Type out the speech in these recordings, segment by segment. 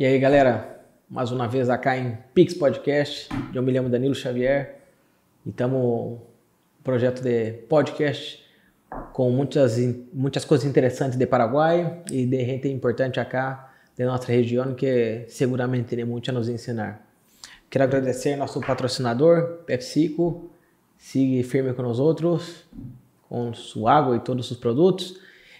E aí, galera, mais uma vez acá em Pix Podcast. Eu me lembro Danilo Xavier e estamos projeto de podcast com muitas, muitas coisas interessantes de Paraguai e de gente importante acá de nossa região que seguramente tem muito a nos ensinar. Quero agradecer nosso patrocinador, PepsiCo. Siga firme com nós outros, com sua água e todos os produtos.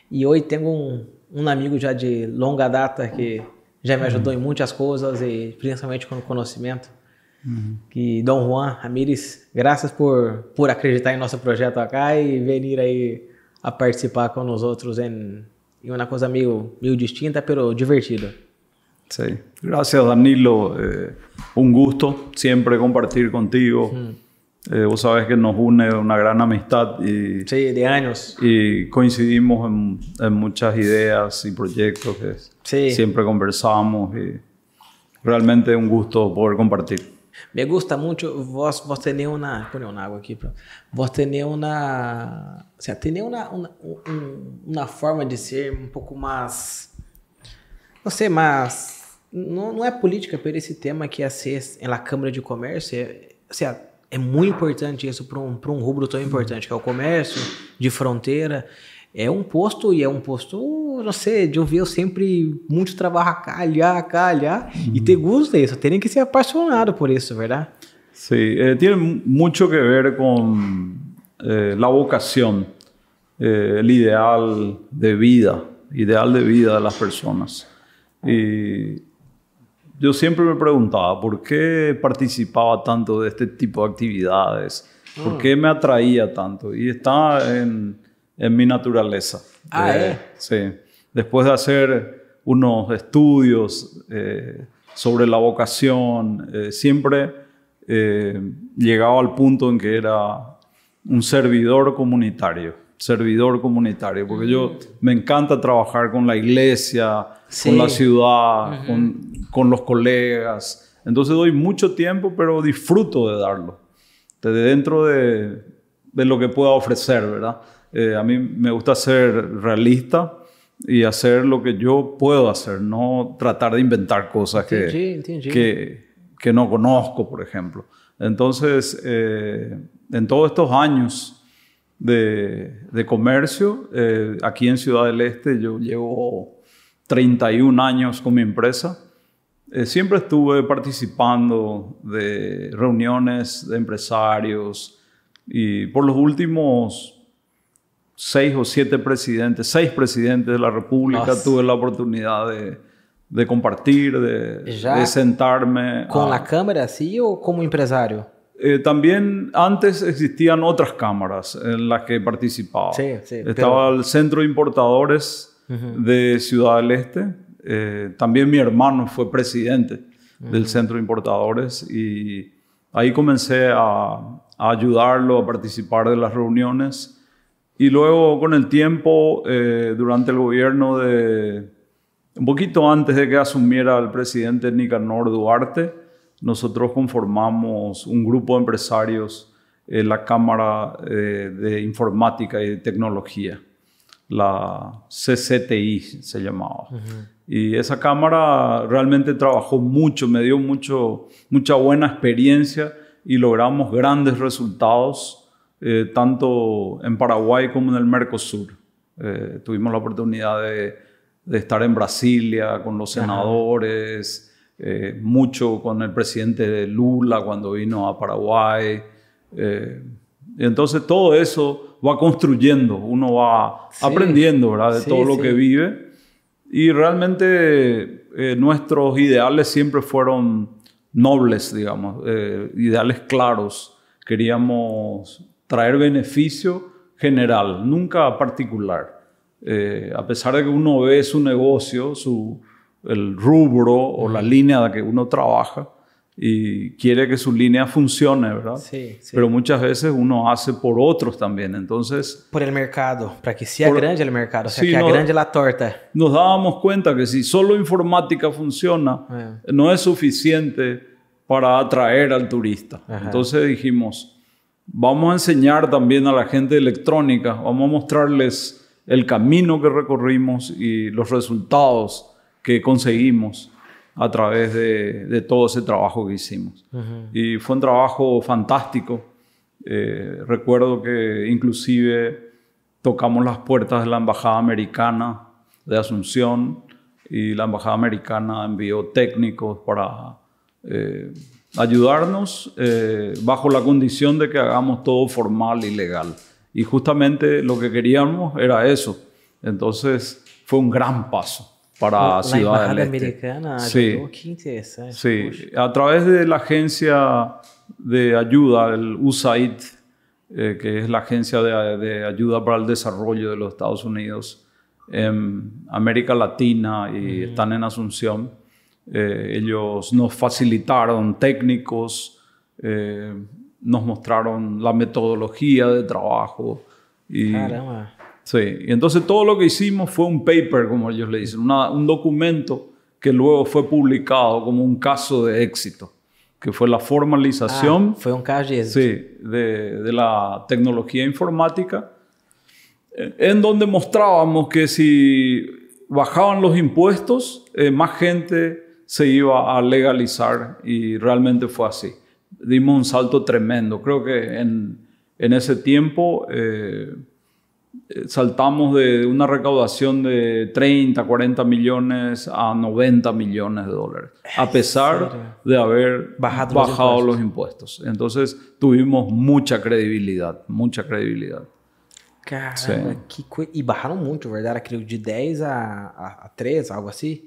E hoje tenho um, um amigo já de longa data que já me ajudou uhum. em muitas coisas e principalmente com o conhecimento. Uhum. Que Dom Juan Ramírez, graças por, por acreditar em nosso projeto acá e vir aí a participar com nós outros em, em uma coisa meio, meio distinta, pero divertida. Sí, gracias Danilo, eh, un gusto siempre compartir contigo. Mm. Eh, vos sabes que nos une una gran amistad y, sí, de años. y coincidimos en, en muchas ideas y proyectos que sí. siempre conversamos y realmente un gusto poder compartir. Me gusta mucho, vos, vos tenés una, poner una agua aquí, vos tenés una, o sea, tenés una, una, una forma de ser un poco más, no sé, más, não, não é política, por esse tema que é ser na Câmara de Comércio, é, seja, é muito importante isso para um, um rubro tão importante que é o comércio de fronteira. É um posto e é um posto, não sei, de ouvir eu sempre muito trabalhar, calhar, calhar e ter gosto disso. Tem que ser apaixonado por isso, verdade? Sí, eh, tiene mucho que ver con eh, la vocación, eh, el ideal de vida, ideal de vida de las personas. Yo siempre me preguntaba por qué participaba tanto de este tipo de actividades, por qué me atraía tanto. Y está en, en mi naturaleza. Ah, eh, ¿eh? Sí. Después de hacer unos estudios eh, sobre la vocación, eh, siempre llegaba al punto en que era un servidor comunitario servidor comunitario, porque yo mm. me encanta trabajar con la iglesia, con la ciudad, con, con, los colegas. Entonces doy mucho tiempo, pero disfruto de darlo, de dentro de, de lo que pueda ofrecer, ¿verdad? Eh, a mí me gusta ser realista y hacer lo que yo puedo hacer, no tratar de inventar cosas que, que, que, no conozco, por ejemplo. Entonces, eh, en todos estos años de, de comercio. Eh, aquí en Ciudad del Este yo llevo 31 años con mi empresa. Eh, siempre estuve participando de reuniones de empresarios y por los últimos seis o siete presidentes, seis presidentes de la República, tuve la oportunidad de, de compartir, de, de sentarme. ¿Con la cámara sí o como empresario? Eh, también antes existían otras cámaras en las que participaba. Sí, sí, Estaba el Centro de Importadores de Ciudad del Este. Eh, también mi hermano fue presidente del Centro de Importadores y ahí comencé a, ayudarlo a participar de las reuniones. Y luego con el tiempo, eh, durante el gobierno de, un poquito antes de que asumiera el presidente Nicanor Duarte, nosotros conformamos un grupo de empresarios en la Cámara eh, de Informática y Tecnología, la CCTI se llamaba. Y esa cámara realmente trabajó mucho, me dio mucho, mucha buena experiencia y logramos grandes resultados, eh, tanto en Paraguay como en el Mercosur. Eh, tuvimos la oportunidad de, de, estar en Brasilia con los senadores. Eh, mucho con el presidente Lula cuando vino a Paraguay. Eh, entonces todo eso va construyendo, uno va aprendiendo ¿verdad? de todo lo que vive. Y realmente eh, nuestros ideales siempre fueron nobles, digamos, ideales claros. Queríamos traer beneficio general, nunca particular. a pesar de que uno ve su negocio, su, el rubro o la línea de que uno trabaja y quiere que su línea funcione, ¿verdad? Sí, sí. Pero muchas veces uno hace por otros también, entonces... Por el mercado, para que sea grande el mercado, o sea, que sea grande la torta. Nos dábamos cuenta que si solo informática funciona, eh. no es suficiente para atraer al turista. Entonces dijimos, vamos a enseñar también a la gente electrónica, vamos a mostrarles el camino que recorrimos y los resultados que conseguimos a través de, de todo ese trabajo que hicimos. Y fue un trabajo fantástico. Eh, recuerdo que inclusive tocamos las puertas de la Embajada Americana de Asunción y la Embajada Americana envió técnicos para eh, ayudarnos eh, bajo la condición de que hagamos todo formal y legal. Y justamente lo que queríamos era eso. Entonces fue un gran paso para la Ciudad del Este. Americana Sí. qué interesante. Sí, Puxa. a través de la agencia de ayuda, el USAID, eh, que es la agencia de, de ayuda para el desarrollo de los Estados Unidos en América Latina y están en Asunción. Eh, ellos nos facilitaron técnicos, eh, nos mostraron la metodología de trabajo y Caramba. Sí, y entonces todo lo que hicimos fue un paper, como ellos le dicen, una- un documento que luego fue publicado como un caso de éxito, que fue la formalización Ah, foi um caso de êxito. sí, de, de la tecnología informática, eh, en donde mostrábamos que si bajaban los impuestos, eh, más gente se iba a legalizar y realmente fue así. Dimos un salto tremendo. Creo que en, en ese tiempo eh, saltamos de una recaudación de 30, 40 millones a 90 millones de dólares, a pesar de haber Bajado bajado, los los, impuestos. Entonces tuvimos mucha credibilidad, mucha credibilidad. Caramba, Sim. que coisa. E barraram muito, verdade? Creio de 10 a, a, a 3, algo assim.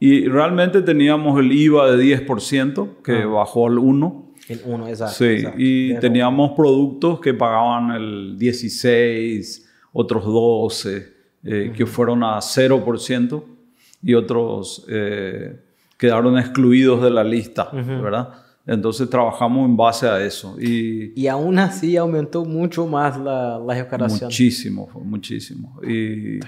Y realmente teníamos el IVA de 10%, que bajó al 1%. Em Uno, exato. Sí, exato. y teníamos productos que pagaban el 16, otros 12, eh, que fueron a 0% y otros eh, quedaron excluidos de la lista, ¿verdad? Entonces trabajamos en base a eso y E aún assim aumentou muito mais a, a arrecadação. muchísimo, muchísimo. Y,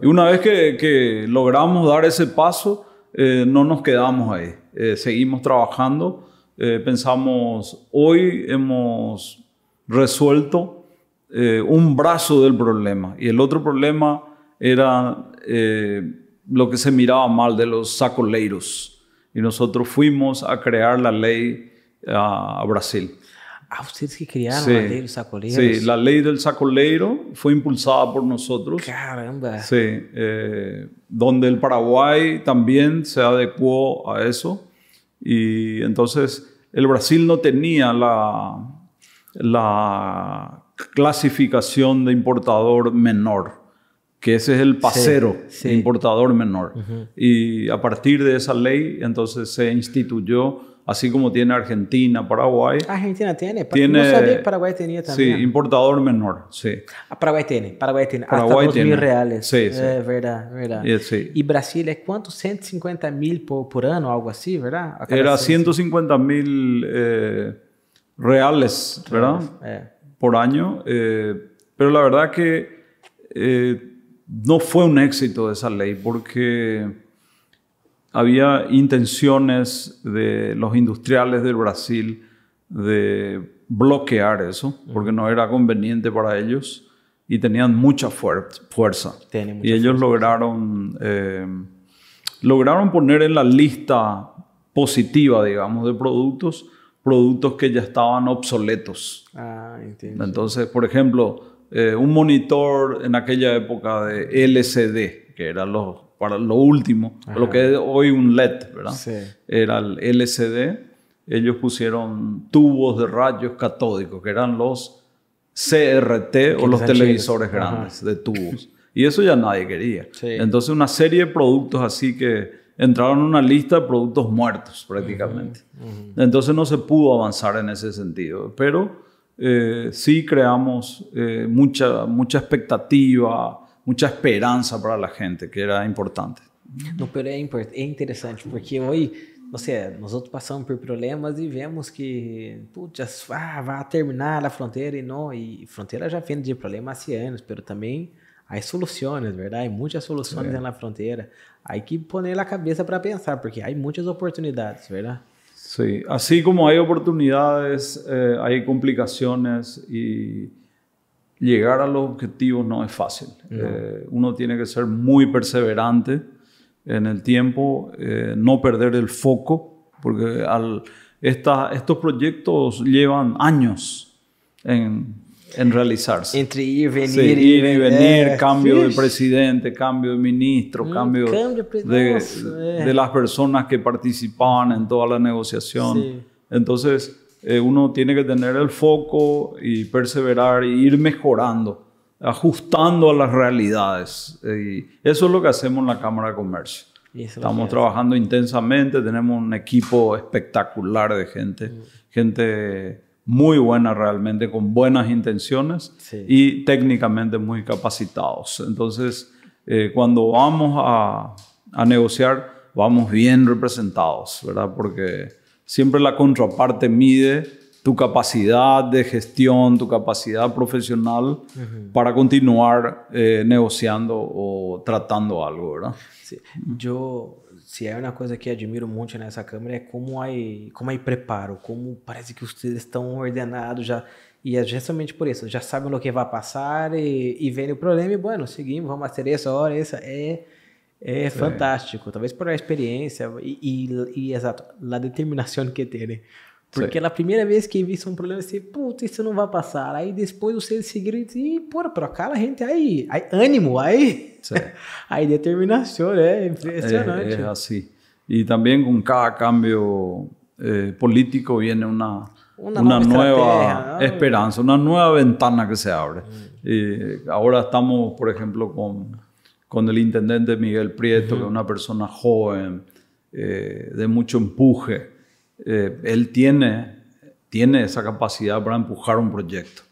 y una vez que, que logramos dar ese paso, eh, no nos quedamos ahí, Eh, seguimos trabajando. Eh, pensamos, hoy hemos resuelto eh, un brazo del problema y el otro problema era eh, lo que se miraba mal de los sacoleiros. Y nosotros fuimos a crear la ley a, a Brasil. Ah, vocês que criaram Sí. a lei dos sacoleiros? Sí, la ley del sacoleiro fue impulsada por nosotros. Caramba. Sí, eh, donde el Paraguay también se adecuó a eso. Y entonces el Brasil no tenía la, la clasificación de importador menor, que ese es el pasero sí. de importador menor. Y a partir de esa ley, entonces se instituyó, así como tiene Argentina, Paraguay, Argentina né? Tiene- Não sabia que Paraguai tinha sí, também. importador menor, sí. A Paraguai tem, Paraguai tem. Paraguai Hasta 2 tem. mil reais. Sim, sim. É verdade, verdade. Eh, sí. E Brasília é quanto? 150 mil por, por ano, algo assim, verdade? A cada Era cem- 150 mil eh, reales, ¿verdad? É. Por año. eh, pero la verdad que eh, no fue un éxito esa ley porque había intenciones de los industriales del Brasil de bloquear eso porque no era conveniente para ellos y tenían mucha fuer- fuerza. Mucha y ellos lograron, eh, lograron poner en la lista positiva, digamos, de productos, productos que ya estaban obsoletos. Ah, entendi. Entonces, por ejemplo, eh, un monitor en aquella época de LCD, que era lo, para lo último, lo que es hoy un LED, ¿verdad? Sí. Era el LCD. Ellos pusieron tubos de rayos catódicos, que eran los CRT o los televisores grandes de tubos. Y eso ya nadie quería. Sí. Entonces, una serie de productos así que entraron en una lista de productos muertos prácticamente. Entonces, no se pudo avanzar en ese sentido. Pero eh, sí creamos eh, mucha, mucha expectativa, mucha esperanza para la gente, que era importante. No Peru é, é interessante, porque hoje, não sei, nós outros passamos por problemas e vemos que, putz, ah, vai terminar a fronteira e não, e fronteira já vem de problemas há anos, pero também há soluções, verdade? Muitas soluções na fronteira. Aí que poner a cabeça para pensar, porque há muitas oportunidades, verdade? Sí, así como hay oportunidades, eh, hay complicaciones y llegar a los objetivos no es fácil. Eh, uno tiene que ser muy perseverante, en el tiempo, eh, no perder el foco, porque al, esta, estos proyectos llevan años en, en realizarse. Entre ir, venir, Sí, ir y venir, eh, cambio de presidente, cambio de ministro, Mm, cambio, cambio de las personas que participaban en toda la negociación. Sí. Entonces, eh, uno tiene que tener el foco y perseverar y ir mejorando, ajustando a las realidades. Eh, y eso es lo que hacemos en la Cámara de Comercio. Estamos trabajando intensamente, tenemos un equipo espectacular de gente, gente muy buena realmente, con buenas intenciones Sí. y técnicamente muy capacitados. Entonces, eh, cuando vamos a, a negociar, vamos bien representados, ¿verdad? Porque siempre la contraparte mide tu capacidad de gestión, tu capacidad profesional para continuar eh, negociando o tratando algo, ¿verdad? Sim. Eu, se é uma coisa que admiro muito nessa câmera é como aí, como aí preparo, como parece que vocês estão ordenados já e é justamente por isso, já sabem o que vai passar e, e vem o problema e bueno, seguimos, vamos fazer essa hora, essa é é fantástico, talvez por a experiência e, e, e exato, a determinação que tem. Porque Sim. a primeira vez que vi um problema, assim, puta, isso não vai passar. Aí depois vocês seguiram e dizem, "Ih, porra, por acá a gente aí, aí ânimo, aí, aí determinação, é Eh, impressionante. es así. Y también con cada cambio eh, político viene una, Una una, nueva nueva estrategia, ¿no? esperanza, una nueva ventana que se abre. Ahora estamos, por ejemplo, con, con el intendente Miguel Prieto, que es una persona joven, eh, de mucho empuje. Eh, él tiene, tiene esa capacidad para empujar un proyecto.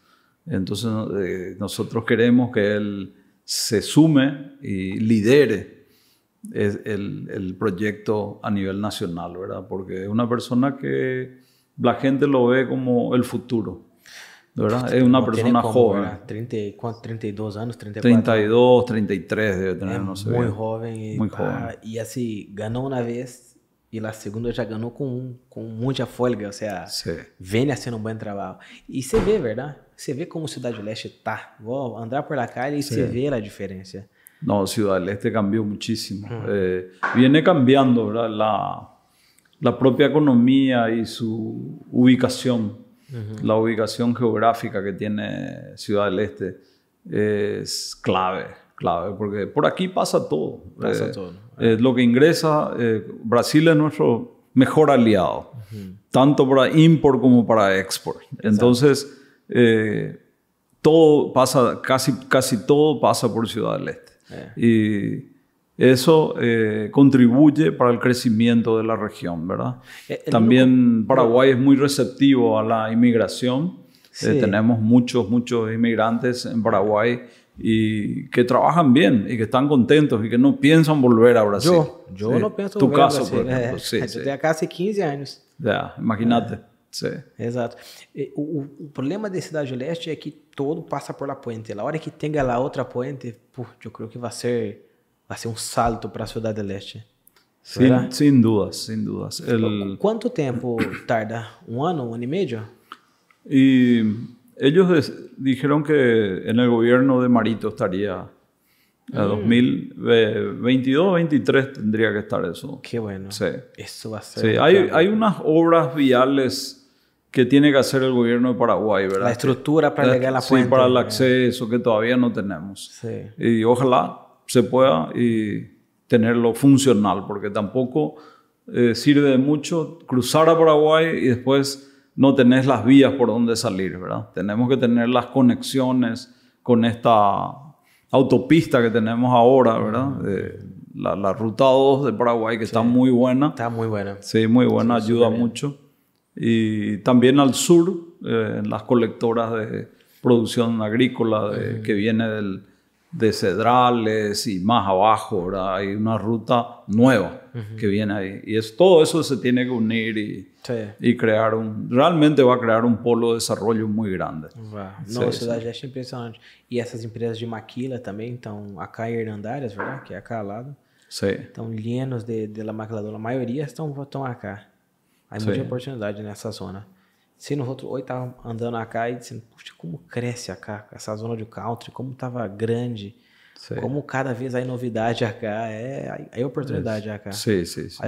Entonces eh, nosotros queremos que él se sume y lidere el, el proyecto a nivel nacional, ¿verdad? Porque es una persona que la gente lo ve como el futuro, ¿verdad? Es una persona como, joven, né? 30, e- quanto? 32 anos, 34? 32, 33 debe tener, no sé. bien. jovem. E, Muy joven. e assim, ganhou uma vez e a segunda já ganhou com, com muita folga, ou seja, Sí. vem sendo um bom trabalho. E você vê, verdade? Você vê como Cidade do Leste tá. Vou andar por la calle e você vê a diferença. No, Ciudad del Este cambió muchísimo. Eh, viene cambiando ¿verdad? La, la propia economía y su ubicación, la ubicación geográfica que tiene Ciudad del Este es clave, clave, porque por aquí pasa todo. Pasa Eh, todo. eh, lo que ingresa, eh, Brasil es nuestro mejor aliado, tanto para import como para export. Entonces, todo pasa, casi, casi todo pasa por Ciudad del Este. Y eso eh, contribuye para el crecimiento de la región, ¿verdad? El También Paraguay es muy receptivo a la inmigración. Eh, tenemos muchos, muchos inmigrantes en Paraguay y que trabajan bien y que están contentos y que no piensan volver a Brasil. Eu, eu Sí. não penso Tu volver caso, Brasil, por ejemplo. é. Sí, sí. tenho quase 15 anos. Ya, imagínate. Sí. Exato. E O, o, o problema da Cidade Leste é que todo passa por la puente. A hora que tenha a outra puente, pô, eu creio que vai ser, vai ser um salto para a Cidade Leste. Sin, sin dudas, sin dudas. El, Quanto tempo tarda? Um ano, um ano e meio? Y ellos dijeron que en el gobierno de Marito estaría a 2022, 23 tendría que estar eso. Que bueno. Sí. Isso vai ser. Sí, hay, hay unas obras viales que tiene que hacer el gobierno de Paraguay, ¿verdad? La estructura para llegar a la Sí, puente. para el acceso que todavía no tenemos. Sí. Y ojalá se pueda y tenerlo funcional, porque tampoco eh, sirve de mucho cruzar a Paraguay y después no tenés las vías por donde salir, ¿verdad? Tenemos que tener las conexiones con esta autopista que tenemos ahora, ¿verdad? Eh, la, la ruta 2 de Paraguay, que está muy buena. Tá muito buena. Sí, muy buena, ayuda mucho. Y también al sur, eh, en las colectoras de producción agrícola de- que viene del, de Cedrales y más abajo, ¿verdad? Hay una ruta nueva que viene ahí. Y es, todo eso se tiene que unir y, Sí. y crear un... Realmente va a crear un polo de desarrollo muy grande. Vá. Sim, Não, a sim. Cidade é impressionante. E essas empresas de maquila também estão acá em Hernandárias, verdade? Que é acá ao lado. Sí, Estão llenos de, de la maquiladora. A maioria estão, estão acá. Há Sim. muita oportunidade nessa zona. Se nós outros hoje tava andando acá e dizendo, puxa, como cresce acá, essa zona de country, como tava grande. Como cada vez há novidade acá, é, é oportunidade acá. Sim, sim, sim.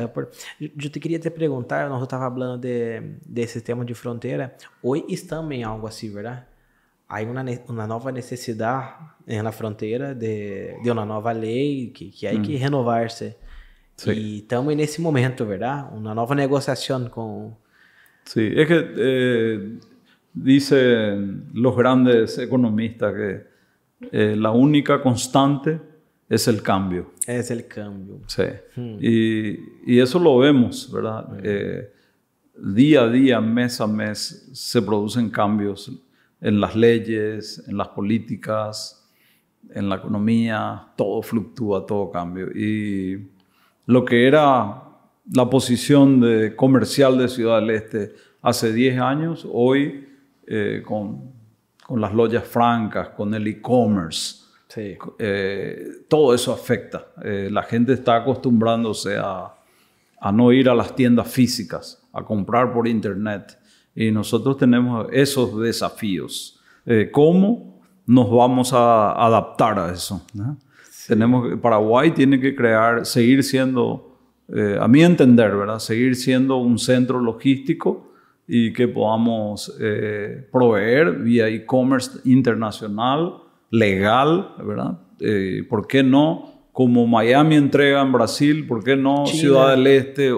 Eu te queria te perguntar, nós estava falando de, desse tema de fronteira, hoje estamos em algo assim, verdade? Há uma, uma nova necessidade na fronteira de, de uma nova lei que, que há hum. que renovar-se. E estamos nesse momento, verdade? Uma nova negociação com... Sim, é que eh, dicen los grandes economistas que Eh, la única constante es el cambio. Es el cambio. Sí. Hmm. Y, eso lo vemos, ¿verdad? Hmm. Eh, día a día, mes a mes, se producen cambios en las leyes, en las políticas, en la economía, todo fluctúa, todo cambia. Y lo que era la posición de comercial de Ciudad del Este hace 10 años, hoy eh, con con las loyas francas, con el e-commerce. Eh, todo eso afecta. Eh, la gente está acostumbrándose a, a, no ir a las tiendas físicas, a comprar por internet. Y nosotros tenemos esos desafíos. Eh, ¿Cómo nos vamos a adaptar a eso? Tenemos, Paraguay tiene que crear, seguir siendo, a mi entender, ¿verdad? seguir siendo un centro logístico y que podamos eh, proveer vía e-commerce internacional, legal, ¿verdad? Eh, ¿Por qué no? Como Miami entrega en Brasil, ¿por qué no Ciudad del Este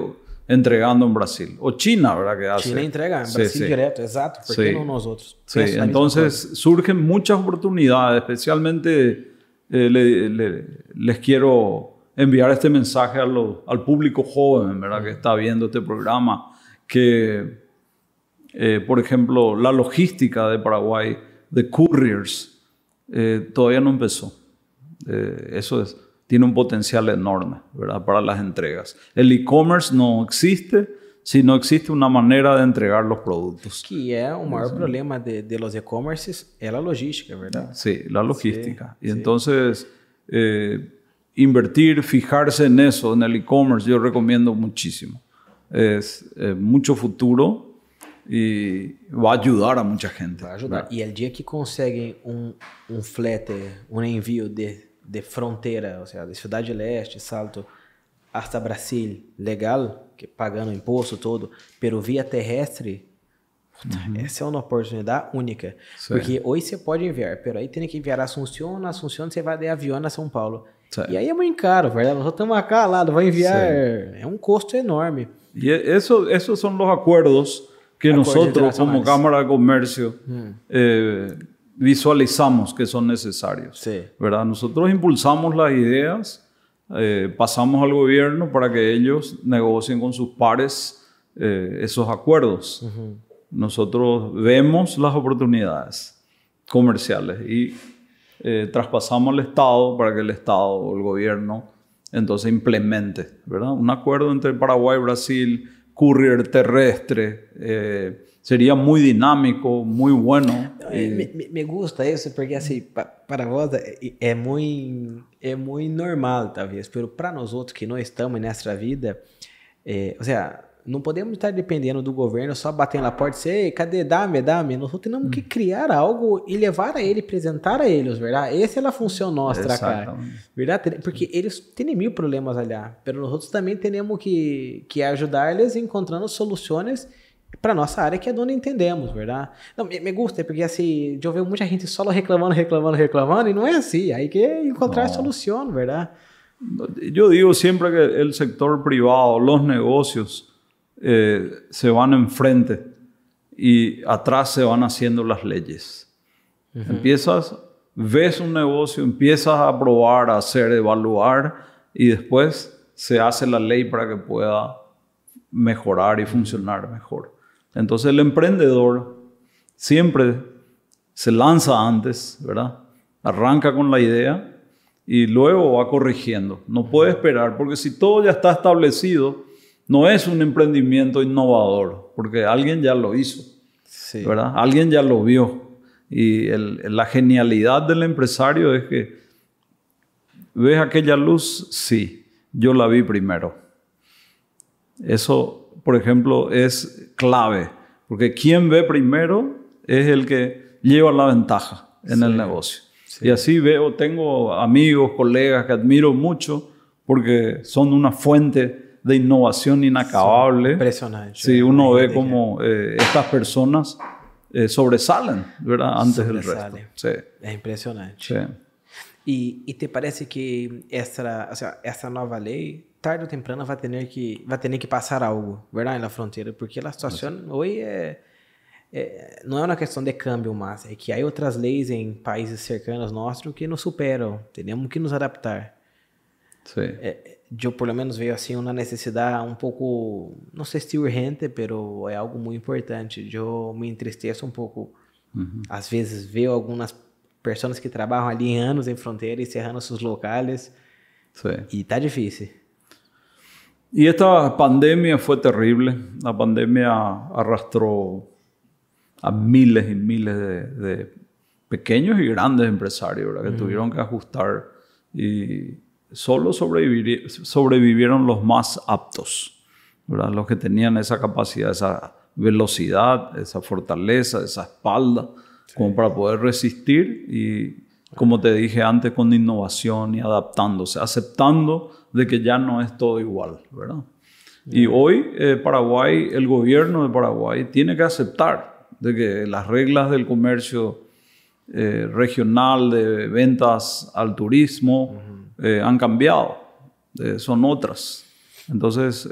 entregando en Brasil? O China, ¿verdad? Que hace. China entrega en Brasil sí, directo, exacto. ¿Por qué no nosotros? Sí, entonces surgen muchas oportunidades, especialmente eh, les quiero enviar este mensaje a al público joven, ¿verdad? Que está viendo este programa, que eh, por ejemplo, la logística de Paraguay, de couriers, eh, todavía no empezó. Eh, eso es, tiene un potencial enorme ¿verdad? para las entregas. El e-commerce no existe si no existe una manera de entregar los productos. Que es el mayor problema de, los e-commerces, es la logística, ¿verdad? Sí, la logística. y entonces, invertir, fijarse en eso, en el e-commerce, yo recomiendo muchísimo. Es mucho futuro e vai ajudar a muita gente. Vai ajudar. E o dia que conseguem um, um flete, um envio de, de fronteira, ou seja, de Cidade Leste, Salto, hasta Brasil, legal, que pagando imposto todo, pelo via terrestre, uhum. essa é uma oportunidade única. Sim. Porque hoje você pode enviar, pero aí tem que enviar a Assunção, a Assunção você vai de avião a São Paulo. Sim. E aí é muito caro, verdade? Nós estamos acá lá, vai enviar, Sim. é um custo enorme. E isso, esses são os acordos que nosotros como Cámara de Comercio mm. eh, visualizamos que son necesarios. ¿verdad? Nosotros impulsamos las ideas, eh, pasamos al gobierno para que ellos negocien con sus pares eh, esos acuerdos. Nosotros vemos las oportunidades comerciales y traspasamos al Estado para que el Estado o el gobierno entonces implemente, ¿verdad? Un acuerdo entre Paraguay, Brasil, courier terrestre. Eh, seria muito dinâmico, muito bueno. Me, me, gusta isso porque assim, para vós é muito é muito normal talvez, mas para nós outros que não estamos nessa vida, é, ou seja, não podemos estar dependendo do governo só batendo na porta e dizer, cadê, dá-me, dá-me. Nós temos que hum. criar algo e levar a ele, apresentar a eles, verdade? Essa é a função nossa, cara. Verdade? Porque eles têm mil problemas ali, mas nós outros também temos que, que ajudar eles encontrando soluções para nossa área que é onde entendemos, verdade? Não, me, me gusta, porque assim, eu vejo muita gente só reclamando, reclamando, reclamando, e não é assim. Aí que encontrar no. solução, verdade? Eu digo sempre que o setor privado, os negócios, Eh, se van enfrente y atrás se van haciendo las leyes. Empiezas, ves un negocio, empiezas a probar, a hacer, evaluar y después se hace la ley para que pueda mejorar y funcionar mejor. Entonces el emprendedor siempre se lanza antes, ¿verdad? Arranca con la idea y luego va corrigiendo. No puede esperar, porque si todo ya está establecido, no es un emprendimiento innovador, porque alguien ya lo hizo, ¿verdad? Alguien ya lo vio. Y la genialidad del empresario es que, ¿ves aquella luz? Sí, yo la vi primero. Eso, por ejemplo, es clave, porque quien ve primero es el que lleva la ventaja en el negocio. Y así veo, tengo amigos, colegas que admiro mucho porque son una fuente de innovación inacabable. Impresionante. Sí, uno ve como eh, estas personas eh, sobresalen, ¿verdad? Antes del resto. Sí. Es impresionante. Sí. E, e te parece que essa, essa nova lei, tarde ou temprano, vai ter que, vai ter que passar algo, verdade, na fronteira, porque a situação hoje é, é, não é uma questão de câmbio mais, é que há outras leis em países cercanos nossos que nos superam, temos que nos adaptar. Sim. É, eu, pelo menos, vejo assim uma necessidade um pouco, não sei se urgente, mas é algo muito importante. Eu me entristeço um pouco, uhum. às vezes, ver algumas pessoas que trabalham ali anos em fronteira e cerrando seus locais. Sí. Y está difícil. Y esta pandemia fue terrible. La pandemia arrastró a miles y miles de, de pequeños y grandes empresarios ¿verdad? que tuvieron que ajustar y solo sobrevivieron los más aptos, ¿verdad? los que tenían esa capacidad, esa velocidad, esa fortaleza, esa espalda como para poder resistir y, como te dije antes, con innovación y adaptándose, aceptando de que ya no es todo igual, ¿verdad? Y hoy eh, Paraguay, el gobierno de Paraguay tiene que aceptar de que las reglas del comercio eh, regional de ventas al turismo eh, han cambiado, son otras. Entonces,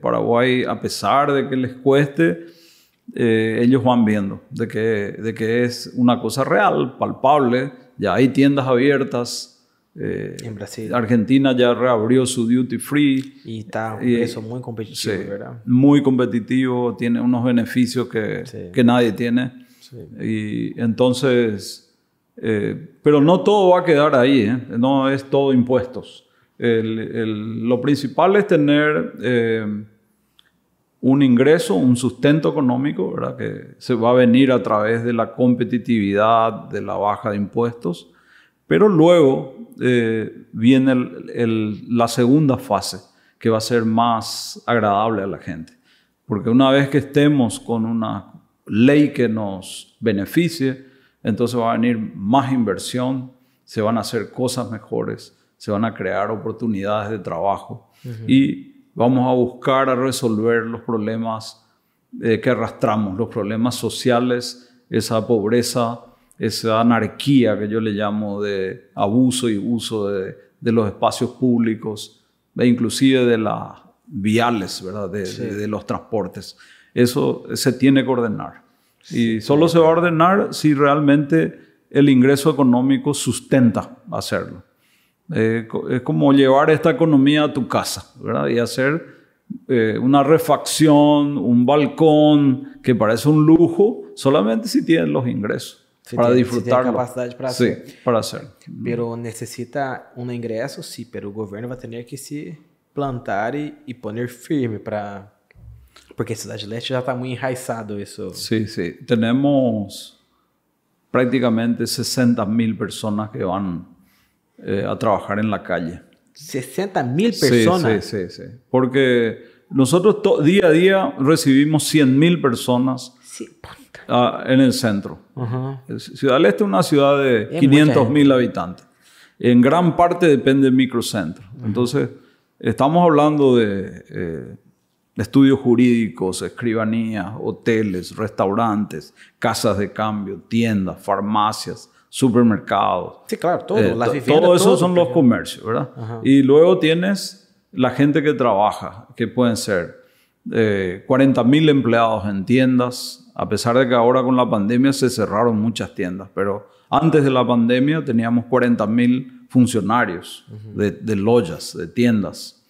Paraguay, a pesar de que les cueste, eh, ellos van viendo de que, de que es una cosa real, palpable. Ya hay tiendas abiertas. Eh, en Brasil. Argentina ya reabrió su duty free. Y está eso muy competitivo, ¿verdad? Muy competitivo, tiene unos beneficios que, que nadie tiene. Y entonces, eh, pero no todo va a quedar ahí, no es todo impuestos. lo principal es tener un ingreso, un sustento económico, ¿verdad? que se va a venir a través de la competitividad, de la baja de impuestos, pero luego eh, viene la segunda fase, que va a ser más agradable a la gente. Porque una vez que estemos con una ley que nos beneficie, entonces va a venir más inversión, se van a hacer cosas mejores, se van a crear oportunidades de trabajo y vamos a buscar a resolver los problemas eh, que arrastramos, los problemas sociales, esa pobreza, esa anarquía que yo le llamo de abuso y uso de, los espacios públicos e inclusive de las viales, ¿verdad? De, los transportes. Eso se tiene que ordenar. Y solo se va a ordenar si realmente el ingreso económico sustenta hacerlo. Eh, es como llevar esta economía a tu casa, ¿verdad? Y hacer eh, una refacción, un balcón, que parece un lujo, solamente si tienes los ingresos. para disfrutar. capacidad para sí, para hacer. Pero necesita un ingreso, sí, pero el gobierno va a tener que se plantar y, y poner firme para... Porque Ciudad del Este ya está muy enraizado eso. Sí, sí. Tenemos prácticamente 60 mil personas que van eh, a trabajar en la calle. 60 mil personas. Sí, sí, sí, Porque nosotros día a día recibimos 100 mil personas ah, en el centro. Ciudad del Este es una ciudad de 500 mil habitantes. En gran parte depende del microcentro. Entonces, estamos hablando de eh, estudios jurídicos, escribanías, hoteles, restaurantes, casas de cambio, tiendas, farmacias, supermercados. Sí, claro, todo. Eh, todo eso son los comercios, ¿verdad? Y luego tienes la gente que trabaja, que pueden ser eh, 40 mil empleados en tiendas, a pesar de que ahora con la pandemia se cerraron muchas tiendas, pero antes de la pandemia teníamos 40 mil funcionarios de, de, lojas, de tiendas.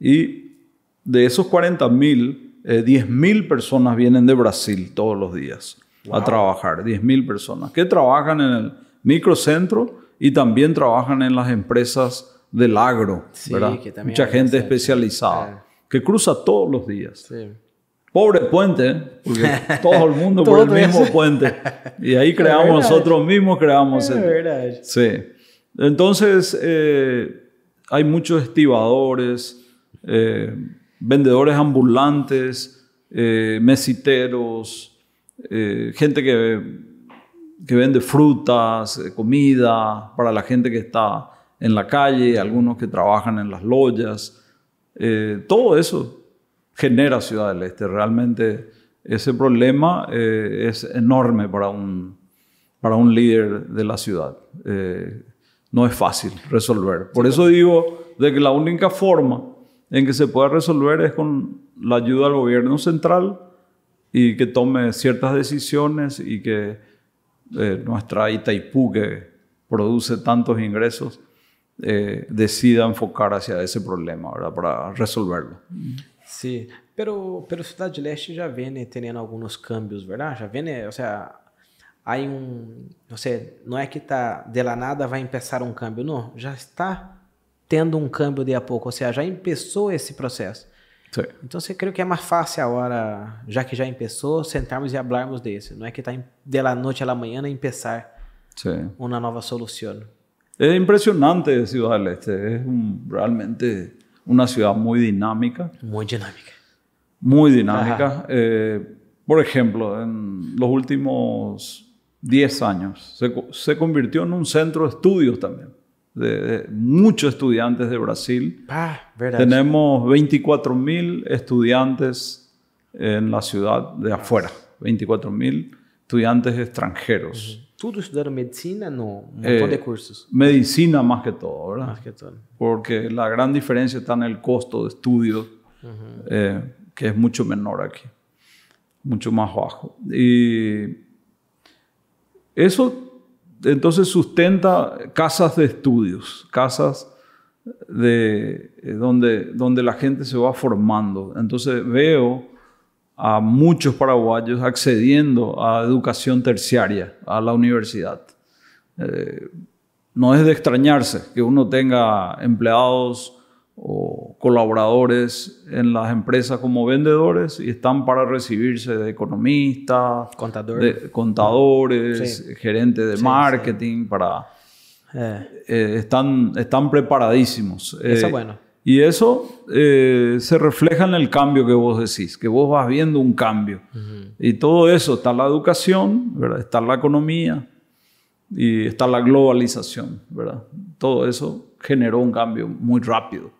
Y de esos 40 mil, eh, 10 mil personas vienen de Brasil todos los días a trabajar, 10 mil personas que trabajan en el microcentro y también trabajan en las empresas del agro, ¿verdad? Mucha gente especializada que cruza todos los días. Pobre puente, porque todo el mundo por el mismo puente. Y ahí creamos nosotros mismos, creamos el... Sí. Entonces, eh, hay muchos estibadores, eh, vendedores ambulantes, eh, mesiteros, gente que que vende frutas, eh, comida para la gente que está en la calle, algunos que trabajan en las loyas. Eh, todo eso genera Ciudad del Este. Realmente ese problema eh, es enorme para un, para un líder de la ciudad. no es fácil resolver. Por eso digo de que la única forma en que se puede resolver es con la ayuda del gobierno central y que tome ciertas decisiones y que eh, nuestra Itaipú, que produce tantos ingresos, eh, decida enfocar hacia ese problema, ¿verdad? Para resolverlo. Sí, pero, pero Ciudad del Este ya viene teniendo algunos cambios, ¿verdad? Ya viene, o sea, hay un, no sé, no es que está de la nada va a empezar un cambio, no, ya está tendo um câmbio de a pouco, ou seja, já começou esse processo. Sim. Então, eu creio que é mais fácil agora, já que já começou, sentarmos e falarmos desse. Não é que está de la noite à manhã a começar uma nova solução. É impressionante Ciudad del Este. É um, realmente uma cidade muito dinâmica. Muito dinâmica. Muito dinâmica. Eh, por exemplo, em los últimos 10 anos, se, se convirtió en un centro de estudios también. De, muchos estudiantes de Brasil. Ah, Tenemos 24 mil estudiantes en la ciudad de afuera, 24 mil estudiantes extranjeros. ¿Todo estudiaron medicina? No, un montón de eh, cursos. Medicina más que todo, ¿verdad? Más que todo. Porque la gran diferencia está en el costo de estudio, eh, que es mucho menor aquí, mucho más bajo. Y eso entonces sustenta casas de estudios, casas de, eh, donde, donde la gente se va formando. Entonces veo a muchos paraguayos accediendo a educación terciaria, a la universidad. Eh, no es de extrañarse que uno tenga empleados o colaboradores en las empresas como vendedores y están para recibirse de economistas, de contadores, gerentes de marketing, para... Eh. Eh, están, están preparadísimos. Eso eh, bueno. Y eso se refleja en el cambio que vos decís, que vos vas viendo un cambio. Y todo eso, está la educación, ¿verdad? está la economía y está la globalización. ¿verdad? Todo eso generó un cambio muy rápido.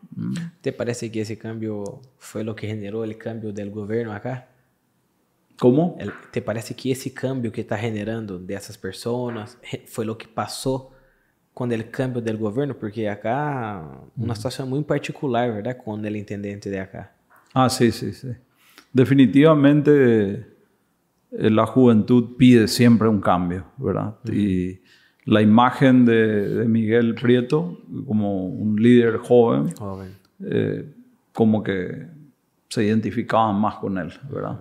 ¿Te parece que ese cambio fue lo que generó el cambio del gobierno acá? ¿Cómo? ¿Te parece que ese cambio que está generando de esas personas fue lo que pasó con el cambio del gobierno? Porque acá una situación muy particular, ¿verdad? Con el intendente de acá. Ah, sí, sí, sí. Definitivamente eh, la juventud pide siempre un cambio, ¿verdad? Y la imagen de, Miguel Prieto como un líder joven, eh, como que se identificaban más con él, ¿verdad?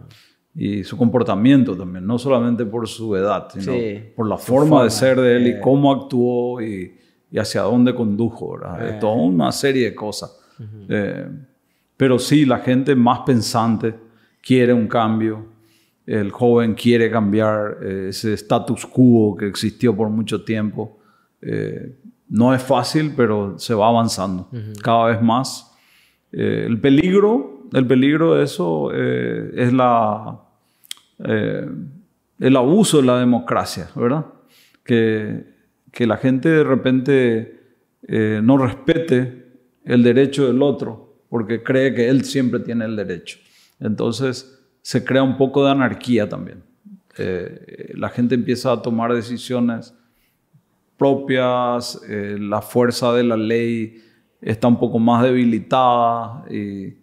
Y su comportamiento también, no solamente por su edad, sino por la forma, de ser de él y eh. cómo actuó y, hacia dónde condujo, ¿verdad? Eh. toda una serie de cosas. pero sí, la gente más pensante quiere un cambio, el joven quiere cambiar eh, ese status quo que existió por mucho tiempo. Eh, no es fácil, pero se va avanzando cada vez más. Eh, el peligro, el peligro de eso es la, el abuso de la democracia, ¿verdad? Que, que la gente de repente no respete el derecho del otro porque cree que él siempre tiene el derecho. Entonces, se crea un poco de anarquía también. Eh, la gente empieza a tomar decisiones propias, eh, la fuerza de la ley está un poco más debilitada y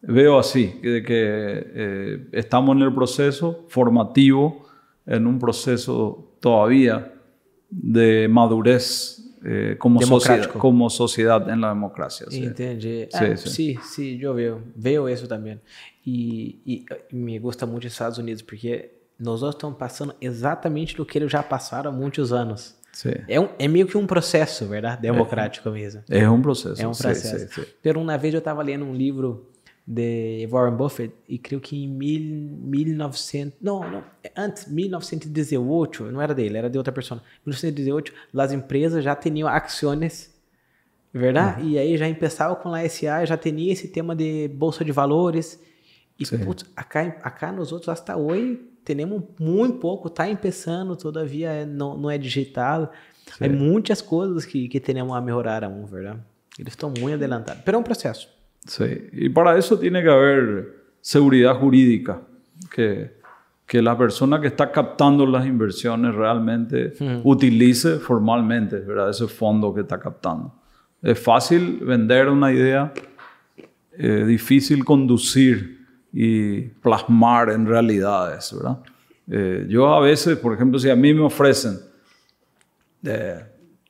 veo así, de que eh, estamos en el proceso formativo, en un proceso todavía de madurez como, sociedad, como sociedad en la democracia. Sí. Ah, sí, sí, yo veo, veo eso también. E, e, me gusta muito dos Estados Unidos, porque nós estamos passando exatamente o que eles já passaram há muitos anos. É, um, é meio que um processo, verdade? Democrático é, mesmo. É um processo. É um processo. Sim, sim, uma vez eu estava lendo um livro de Warren Buffett e creio que em mil, 1900, não, não, antes, 1918, não era dele, era de outra pessoa. 1918, as empresas já tinham ações verdade? Uhum. E aí já começava com a SA, já tinha esse tema de bolsa de valores. E, putz, acá, acá nós outros, hasta hoje, temos muito pouco, está começando, todavia não, não é digital. Há muitas coisas que, que temos a melhorar aún, verdade? Eles estão muito adelantados, mas é um processo. Sí, y para eso tiene que haber seguridad jurídica, que, que la persona que está captando las inversiones realmente utilice formalmente ¿verdad? ese fondo que está captando. Es fácil vender una idea, eh, difícil conducir y plasmar en realidades. ¿verdad? Eh, yo a veces, por ejemplo, si a mí me ofrecen eh,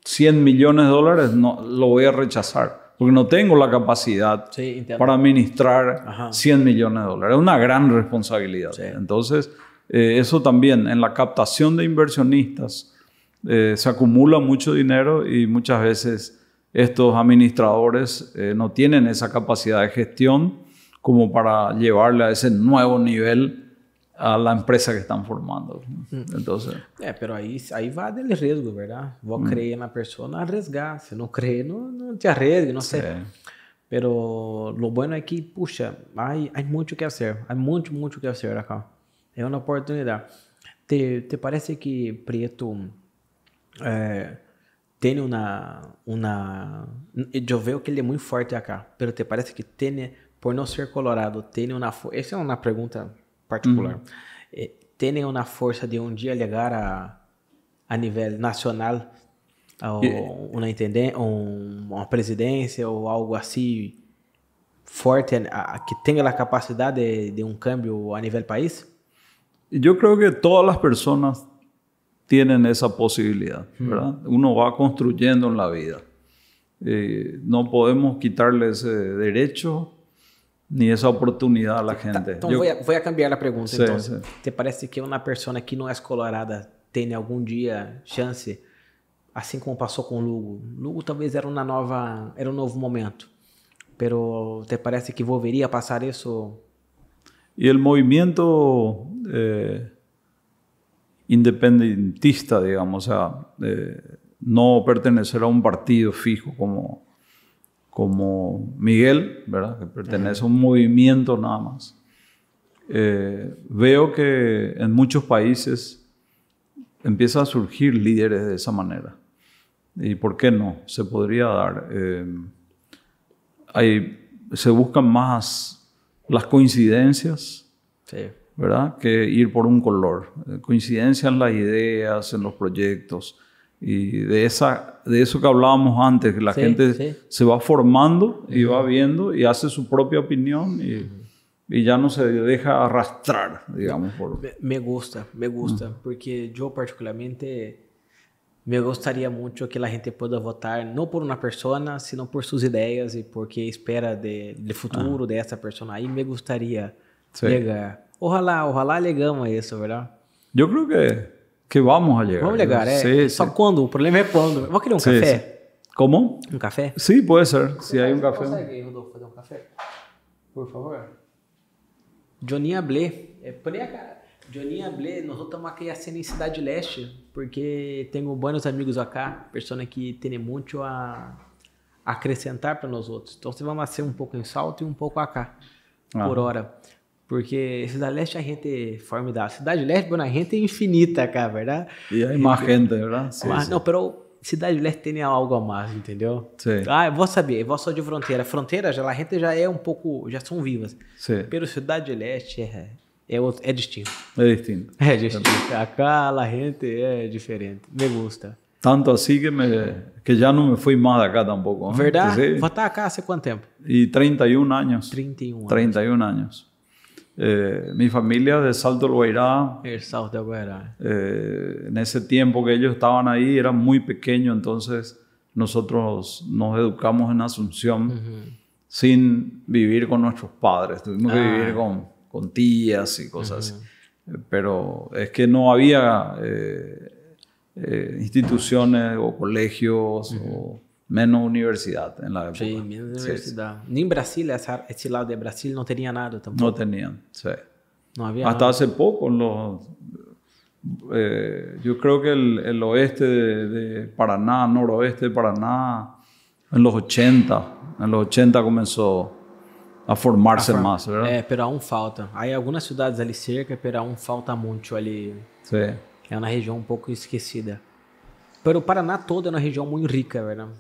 100 millones de dólares, no, lo voy a rechazar, porque no tengo la capacidad Sí, para administrar Ajá. 100 millones de dólares. Es una gran responsabilidad. Sí. Entonces, eh, eso también, en la captación de inversionistas, eh, se acumula mucho dinero y muchas veces estos administradores eh, no tienen esa capacidad de gestión como para llevarle a ese nuevo nivel a la empresa que están formando. Entonces, É, pero aí, aí vai dele risco, verdade? Vou crer na pessoa, arriesgar. Se não crer, não, não te arriesgue, não sei. eh, Pero lo bueno é que, puxa, hay, hay mucho que hacer. Hay mucho, mucho que hacer acá. É uma oportunidade. Te, te parece que Prieto eh, tem uma, uma... Eu vejo que ele é muito forte acá, pero te parece que tem, por não ser colorado, tem uma... fo- Essa é uma pergunta particular. Eh, tem uma força de um dia chegar a, a nível nacional intenden um, uma presidência ou algo assim forte a- a- que tenha a capacidade de, de um câmbio a nível país? Yo creo que todas las personas tienen esa posibilidad, ¿verdad? Uno va construyendo en la vida. Eh, no podemos quitarle ese derecho ni esa oportunidad a la gente. Então, vou, a- vou a cambiar a pergunta. Sim, então, sim. te parece que uma pessoa que não é colorada tem algum dia chance, assim como passou com o Lugo? Lugo talvez era uma nova, era um novo momento. Pero te parece que volveria a passar isso? Y el movimiento eh, independentista, digamos, o sea, eh, no pertenecer a un partido fijo como, como Miguel, ¿verdad? Que pertenece a un movimiento nada más. Eh, veo que en muchos países empiezan a surgir líderes de esa manera. ¿Y por qué no? Se podría dar. Eh, hay, se buscan más las coincidencias. ¿verdad? Que ir por un color. Eh, Coincidencia en las ideas, en los proyectos. Y de, esa, de eso que hablábamos antes, que la Sí, gente sí. se va formando y va viendo y hace su propia opinión y, y ya no se deja arrastrar, digamos, por... Me, me gusta, me gusta, porque eu particularmente me gostaria muito que a gente pueda votar não por uma pessoa, sino por suas ideias e porque espera de, de futuro dessa pessoa. Aí me gostaria Sí. chegar. Ojalá, ojalá chegamos a isso, verdade? Yo creo que, que vamos a llegar. Vamos chegar, é. Sí, Só sí. quando? O problema é quando. Vamos querer um Sí, café? sí. ¿Cómo? Um café? Sí, puede ser. Si hay un café. Consegue, Rodolfo, fazer um café? Por favor. Joninha Blé. É, por aí, cara. Joninha Blé, nós estamos aqui assim em Cidade Leste, porque tenho bons amigos acá, pessoas que têm muito a acrescentar para nós outros. Então, se vamos ser um pouco em salto e um pouco acá, por Ah. hora. Porque Cidade Leste a gente é formidável. Cidade Leste, bueno, a gente é infinita acá, verdade? Y hay más gente, ¿verdad? Sí, Mas, sí. não, pero Cidade Leste tem algo a mais, entendeu? Sí. Ah, eu vou saber, eu vou só de fronteira. Fronteira, já, a gente já é um pouco, já são vivas. Sí, Pero Cidade Leste é, é, outro- é distinto. es distinto. É distinto. Acá a gente é diferente. Me gusta. Tanto así que, me, que ya no me fui de acá tampoco. ¿eh? Verdade? Vou estar acá há quanto tempo? Y 31 años. 31 anos. 31 años. Eh, mi familia de Salto del Guairá, El eh, en ese tiempo que ellos estaban ahí, era muy pequeño, entonces nosotros nos educamos en Asunción sin vivir con nuestros padres. Tuvimos que Ah. vivir con, con tías y cosas así. Eh, Pero es que no había eh, eh, instituciones o colegios o menos universidad en la época. Sim, minha Sí, sí. universidade. Nem Brasília, essa, esse lado de Brasília não teria nada tampouco. No tenían, sí. Não havia Hasta nada. hace poco, en los, eh, yo creo que el, el oeste de, de Paraná, noroeste de Paraná, en los 80, en los 80 comenzó a formarse A forma- más, ¿verdad? É, pero aún falta. Aí algumas cidades ali cerca, pero aún falta muito ali. Sí, É uma região um pouco esquecida. Pero o Paraná todo é uma região muito rica, verdade?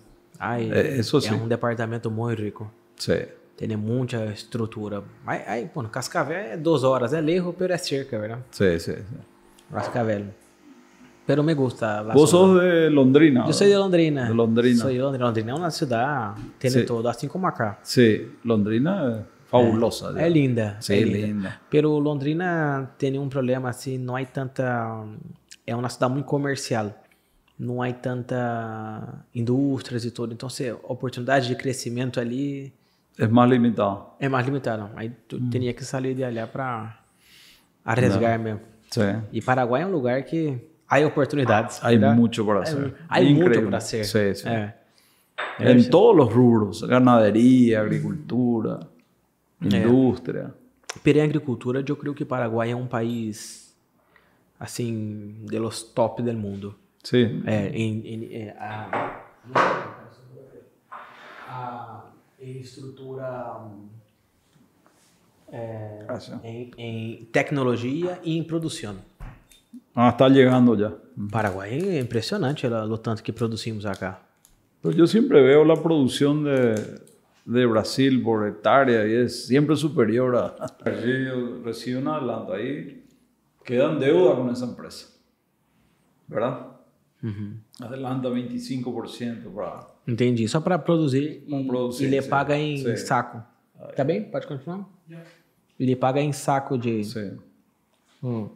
Aí, É, isso é sim. um departamento muito rico. sí. Tem muita estrutura. Aí, aí pô, no Cascavel é duas horas, é lejos, pero é cerca, verdade? Sí, sí, sí. Cascavel. Pero me gusta. la Vos zona. sos de Londrina. Eu sou de Londrina. De Londrina. Sou de Londrina. Londrina é uma cidade, tem Sim. de todo, assim como acá. Sí, Londrina es fabulosa. É linda. Sí, é linda. Pero Londrina tem um problema assim, não há tanta. É uma cidade muito comercial. Não há tanta indústrias e tudo. Então, se, a oportunidade de crescimento ali Es más limitado. é mais limitada. Aí tu Hum. teria que sair de allá para arriesgar mesmo. Sí. E Paraguai é um lugar que há oportunidades. Hay ¿verdad? mucho para. Hay mucho Increíble. para hacer. Sí, sí. É. En todos los rubros, ganadería, agricultura, industria. Pero em agricultura, eu creio que Paraguai é um país, assim, de los top del mundo. Sí, É, em, em- é, a, a, em estrutura, é, Gracias. em, em tecnologia e em produção. Ah, está llegando ya. Paraguai é impressionante o, o tanto que produzimos acá. Pero yo siempre veo la producción de, de Brasil por hectárea y es siempre superior a... Recibe recibe un adelanto ahí, queda en deuda con esa empresa, ¿verdad? Adelanta 25% para... Entendi. Só para produzir e, produzir, ele sim. paga em Sim. saco. Tá bem? Pode continuar? Ele paga em saco de. Sí. Hum.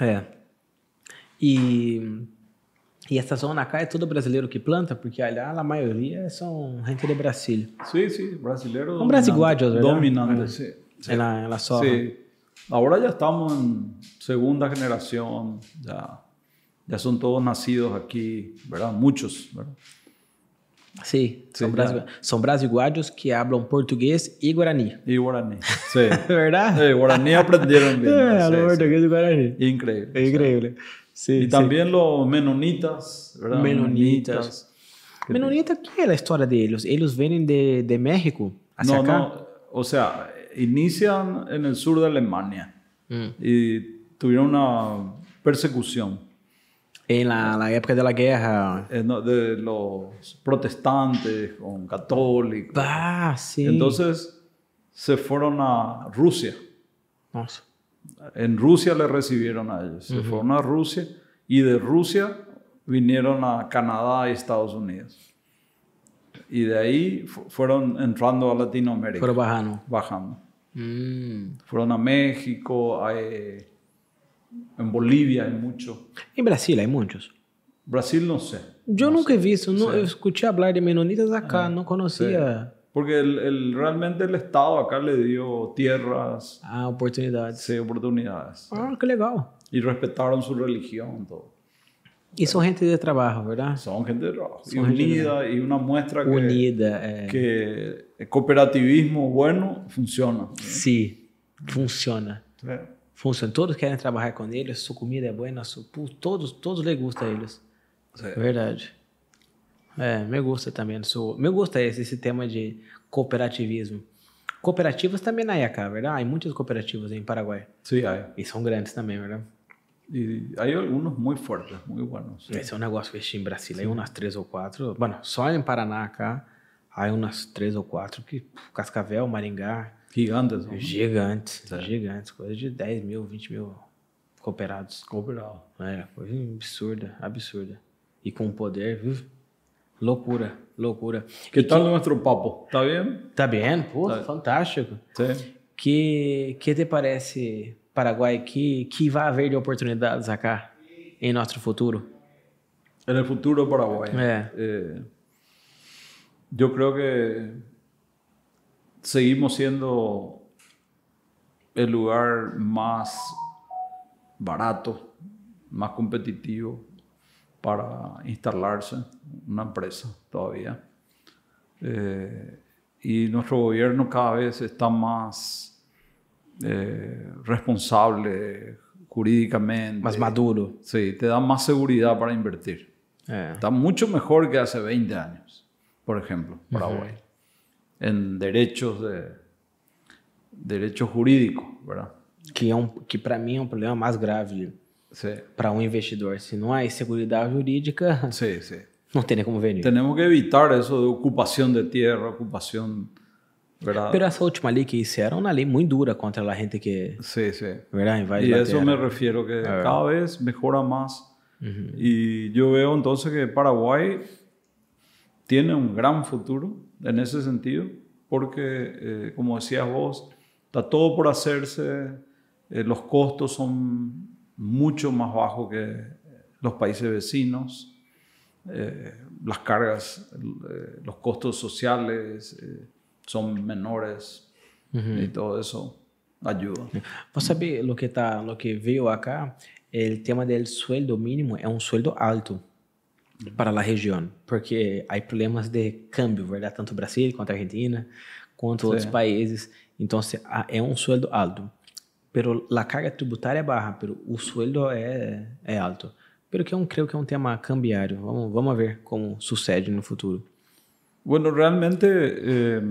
É. E, e essa zona cá é todo brasileiro que planta, porque allá a maioria são gente de Brasília. Sí, sí, brasilero. Son brasiguayos, ¿verdad? Dominante, sí. En la, en la zona. Sí. Ahora ya estamos en segunda generación, ya, ya son todos nacidos aquí, ¿verdad? Muchos, ¿verdad? Sim, são, Sim, brasi- são brasiguádios que hablam português e guarani. Y guaraní. Sí. Verdade? Sí, guaraní aprendieron bien. É, sí, hablam sí. português e guarani. Increíble. É incrível. Sim, Y también los menonitas, ¿verdad? Menonitas. Menonita, que é a história deles? Eles vêm de, de México hacia No, acá? no, o sea, inician en el sur de Alemania Hum. y tuvieron una persecución Em la, la época da guerra. eh, no, de los protestantes con católicos. Ah, sim. Entonces se fueron a Rusia. Nossa. En Rusia le recibieron a ellos. Se fueron a Rusia y de Rusia vinieron a Canadá y Estados Unidos. Y de ahí fu- fueron entrando a Latinoamérica, Foram barrando. bajando. Hum. Fueron a México, a, eh, en Bolivia hay mucho. Em Brasília, há muitos. Brasil no sé. Eu nunca he visto, não, eu escutei falar de menonitas acá, não conhecia Porque el, el- realmente el Estado acá le dio tierras, a oportunidades. sí, oportunidades. Ah, que legal. Y respetaron su religión, todo. E são gente de trabalho, verdade? Son gente de trabajo. Y Son de unida y una muestra que, Unida. É... que el cooperativismo bueno funciona. Sim, funciona. Funciona. Todos querem trabalhar com eles, sua comida é boa, pô, todos, todos lhe gusta eles. Sí. Verdade. É, me gusta também. Sou... Me gusta esse, esse tema de cooperativismo. Cooperativas também há acá, verdade? Há muitas cooperativas em Paraguai. Sí, hay. E são grandes também, verdade? Y hay algunos muy fuertes, muy buenos. sí. Esse é um negócio que existe em Brasília. Hay umas três ou quatro. Bueno, só em Paraná cá, há umas três ou quatro que Cascavel, Maringá, Gigantes. gigantes, gigantes, coisa de 10 mil, 20 mil cooperados. Cooperados. É, coisa absurda, absurda. E com poder, viu? Loucura, loucura. ¿Qué tal nuestro papo? ¿Está bien? Tá bem? Pô, fantástico. Sí. Que, que te parece, Paraguai, que, que vai haver de oportunidades acá em nosso futuro? En el futuro Paraguay. É. Eh, yo creo que seguimos siendo el lugar más barato, más competitivo para instalarse una empresa todavía. Eh, y nuestro gobierno cada vez está más eh, responsable jurídicamente. Mais maduro. Sí, te da más seguridad para invertir. É. Está mucho mejor que hace 20 años, por ejemplo, Paraguay. En derechos de derechos jurídicos, ¿verdad? Que, é um, que para mim é um problema mais grave para um investidor. Se não há segurança jurídica, sí, sí. não tem nem como venir. Tenemos que evitar eso de ocupación de tierra, ocupación, ¿verdad? Pero essa última lei que hicieron, uma lei muito dura contra a gente que, sí, sí. ¿verdad? Invade Y la eso me refiero que cada vez mejora más. Y yo veo entonces que Paraguay tiene un gran futuro en ese sentido, porque, eh, como decías vos, está todo por hacerse, eh, los costos son mucho más bajos que los países vecinos, eh, las cargas, eh, los costos sociales eh, son menores y todo eso ayuda. Vos sabe lo que tá, lo que veio acá, el tema del sueldo mínimo é um sueldo alto para a região, porque há problemas de câmbio, verdade? Tanto Brasil quanto Argentina, quanto outros países. Então, é um sueldo alto. Pero a carga tributária é barra, pero o sueldo é, é alto. Pero que eu creio que é um tema cambiário. Vamos, vamos ver como sucede no futuro. Bueno, realmente eh,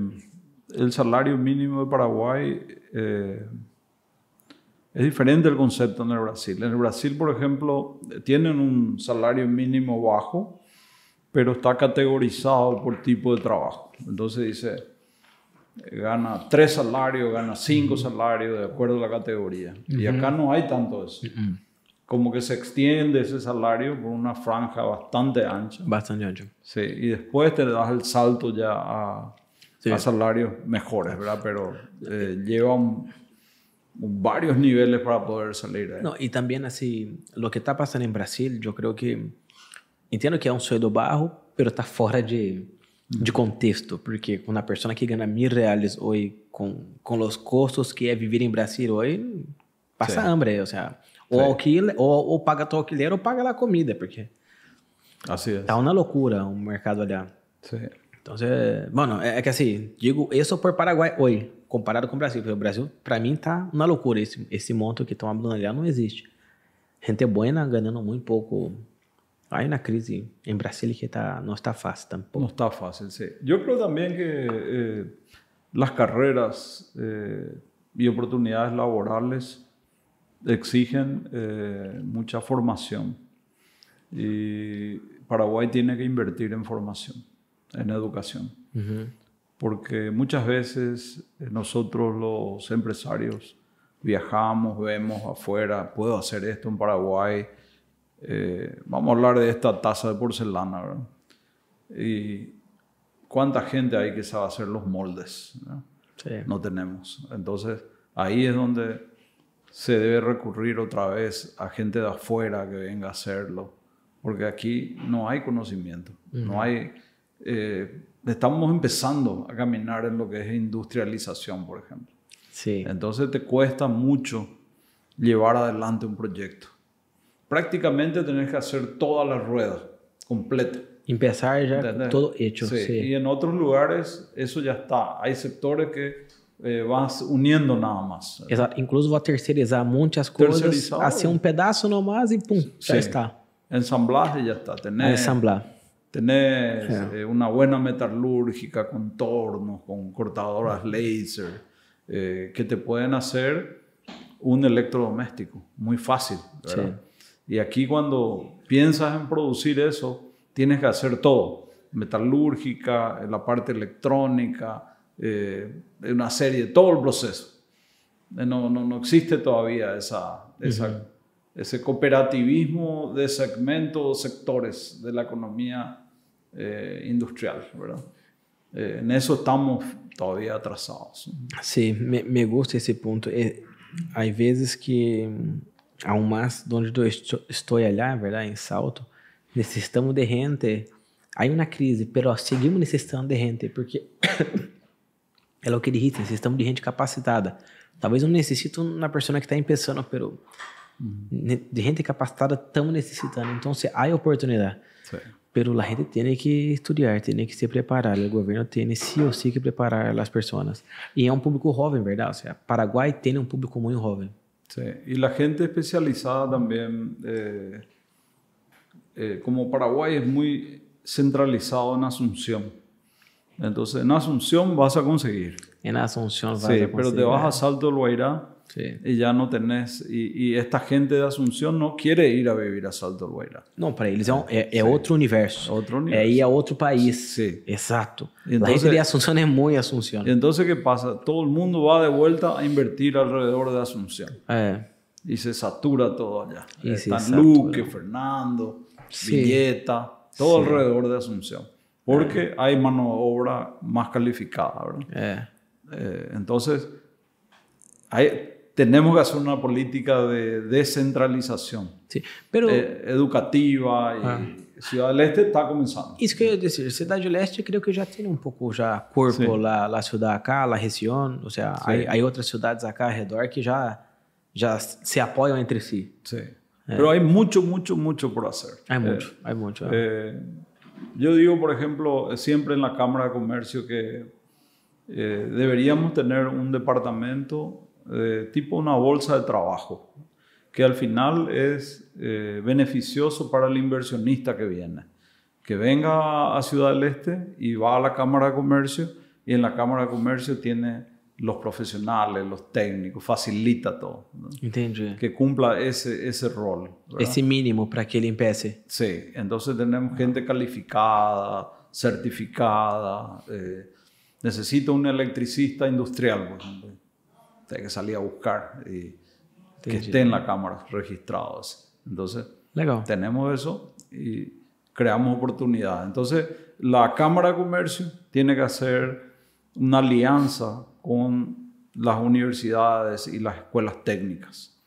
el salario mínimo de Paraguay eh, es diferente el concepto en el Brasil. En el Brasil, por ejemplo, tienen un salario mínimo bajo, pero está categorizado por tipo de trabajo. Entonces dice, gana tres salarios, gana cinco salarios de acuerdo a la categoría. Y acá no hay tanto eso. Como que se extiende ese salario por una franja bastante ancha. Bastante ancho. Sí, y después te das el salto ya a, Sí. a salarios mejores, ¿verdad? Pero eh, lleva un- varios niveles para poder salir de ahí. Não, e também, assim, o que está passando em Brasil, eu creio que. Entendo que é um sueldo bajo, pero está fora de, de contexto, porque quando a pessoa que ganha mil reais hoje, com, com os custos que é viver em Brasil hoje, passa Sim. hambre, ou seja, ou, Sim. alquile, ou, ou paga tu alquiler ou paga a comida, porque Así es. tá uma loucura o mercado allá. Sí. Então, bueno, é que assim, digo isso por Paraguai hoje, comparado com o Brasil. Porque o Brasil, para mim, tá uma loucura. Esse, esse monto que estão falando allá não existe. Gente buena ganhando muito pouco. Hay una crise en Brasil que tá, no está fácil tampoco. No está fácil, sí. Yo creo también que eh, las carreras eh, y oportunidades laborales exigen eh, mucha formación. Y Paraguay tiene que invertir en formación, en educación. Porque muchas veces eh, nosotros los empresarios viajamos, vemos afuera, puedo hacer esto en Paraguay. Eh, vamos a hablar de esta taza de porcelana, ¿verdad? Y cuánta gente hay que sabe hacer los moldes. ¿no? Sí. no tenemos. Entonces, ahí es donde se debe recurrir otra vez a gente de afuera que venga a hacerlo, porque aquí no hay conocimiento, no hay... eh, estamos empezando a caminar en lo que es industrialización, por ejemplo. Sí. Entonces te cuesta mucho llevar adelante un proyecto. Prácticamente tenés que hacer toda la rueda completa. Empezar ya ¿entendés? todo hecho. Sí, Sí. Y en otros lugares eso ya está. Hay sectores que eh, vas uniendo nada más. Exato. Incluso vou terceirizar muitas coisas, assim um pedaço nomás e pum, já Sí. está. Ensamblaje ya está. A Tenés, ensamblar. Tenés Sí. eh, una buena metalúrgica con tornos, con cortadoras laser, eh, que te pueden hacer un electrodoméstico muy fácil. ¿verdad? Y aquí cuando piensas en producir eso, tienes que hacer todo. Metalúrgica, la parte electrónica, eh, una serie, todo el proceso. Eh, No, no, no existe todavía esa, esa, ese cooperativismo de segmentos, sectores de la economía eh, industrial, ¿verdad? Eh, en eso estamos todavía atrasados. Sim, me, me gusta esse ponto. É, há vezes que, ao mais onde eu estou, allá, verdade, em Salto, necessitamos de gente. Há uma crise, pero seguimos necessitando de gente, porque é o que ele disse, necessitamos de gente capacitada. Talvez não necessite uma pessoa que está começando, pero ne- de gente capacitada estamos necessitando. Então, se há oportunidade. Sí. Pero la gente tiene que estudiar, tiene que se preparar. El gobierno tiene sí o sí que preparar a las personas. Y es un público joven, ¿verdad? O sea, Paraguay tiene un público muy joven. Sí, y la gente especializada también, eh, eh, como Paraguay es muy centralizado en Asunción, Entonces, en Asunción vas a conseguir. En Asunción vas Sí, a conseguir. pero te vas a Salto del Guairá Sí. y ya no tenés. Y, y esta gente de Asunción no quiere ir a vivir a Salto del Guairá. Não, para eles é, um- é, é outro universo. Outro É universo. ir a outro país. Sí. Exato. Entonces- La gente de Asunción es muy Asunción. Entonces, ¿qué pasa? Todo el mundo va de vuelta a invertir alrededor de Asunción. É. Y se satura todo allá. Se Están. Luque, Fernando, Sí. Villeta, todo Sí. alrededor de Asunción. Porque hay mano de obra más calificada, ¿verdad? É. Eh, entonces, hay- tenemos que hacer una política de descentralización Sim. Pero eh, educativa y Ah. Ciudad del Este está comenzando. isso que eu ia dizer, Cidade Leste creio que já tem um pouco já corpo lá, lá ciudad acá, la região, ou seja, há outras cidades acá ao redor que já já se apoiam entre si. Sí. Pero hay mucho, mucho, mucho por hacer. Há Eh, há muito. é. Eh, yo digo, por ejemplo, siempre en la Cámara de Comercio que eh, deberíamos tener un departamento eh, tipo una bolsa de trabajo, que al final es eh, beneficioso para el inversionista que viene. Que venga a Ciudad del Este y va a la Cámara de Comercio y en la Cámara de Comercio tiene los profesionales, los técnicos, facilita todo. ¿no? Entendi. Que cumpla ese, ese rol. ¿verdad? Esse mínimo para que ele empiece. Sí, entonces tenemos gente calificada, certificada. eh, necesito un electricista industrial, por ejemplo. Tiene que salir a buscar y que esté en la cámara registrado. así. Entonces, Legal. tenemos eso y creamos oportunidades. Entonces, la Cámara de Comercio tiene que hacer una alianza con las universidades y las escuelas técnicas.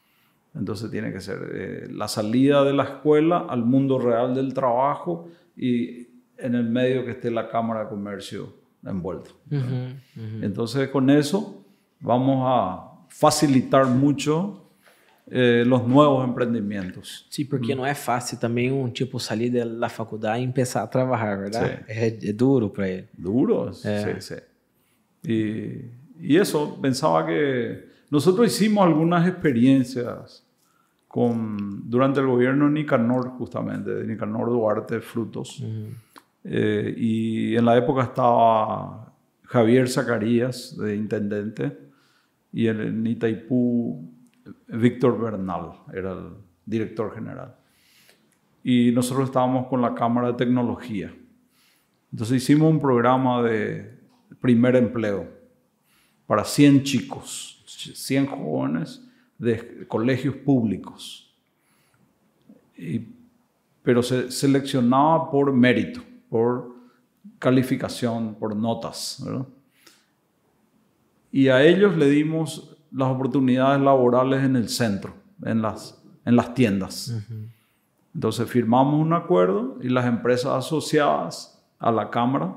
Entonces tiene que ser eh, la salida de la escuela al mundo real del trabajo y en el medio que esté la Cámara de Comercio envuelta. Entonces con eso vamos a facilitar mucho eh, los nuevos emprendimientos. Sim, porque não é fácil também um tipo sair da da faculdade e começar a trabalhar, verdade? Sim. É, é duro para ele. Duros, Eh. sí, sí. Y, y eso, pensaba que nosotros hicimos algunas experiencias con, durante el gobierno de Nicanor, justamente, de Nicanor Duarte Frutos. Eh, y en la época estaba Javier Zacarías, de intendente, y en, en Itaipú, Víctor Bernal, era el director general. Y nosotros estábamos con la Cámara de Tecnología. Entonces hicimos un programa de primer empleo para 100 chicos, 100 jóvenes de colegios públicos. Pero se seleccionaba por mérito, por calificación, por notas. ¿verdad? Y a ellos le dimos las oportunidades laborales en el centro, en las, en las tiendas. Entonces firmamos un acuerdo y las empresas asociadas a la Cámara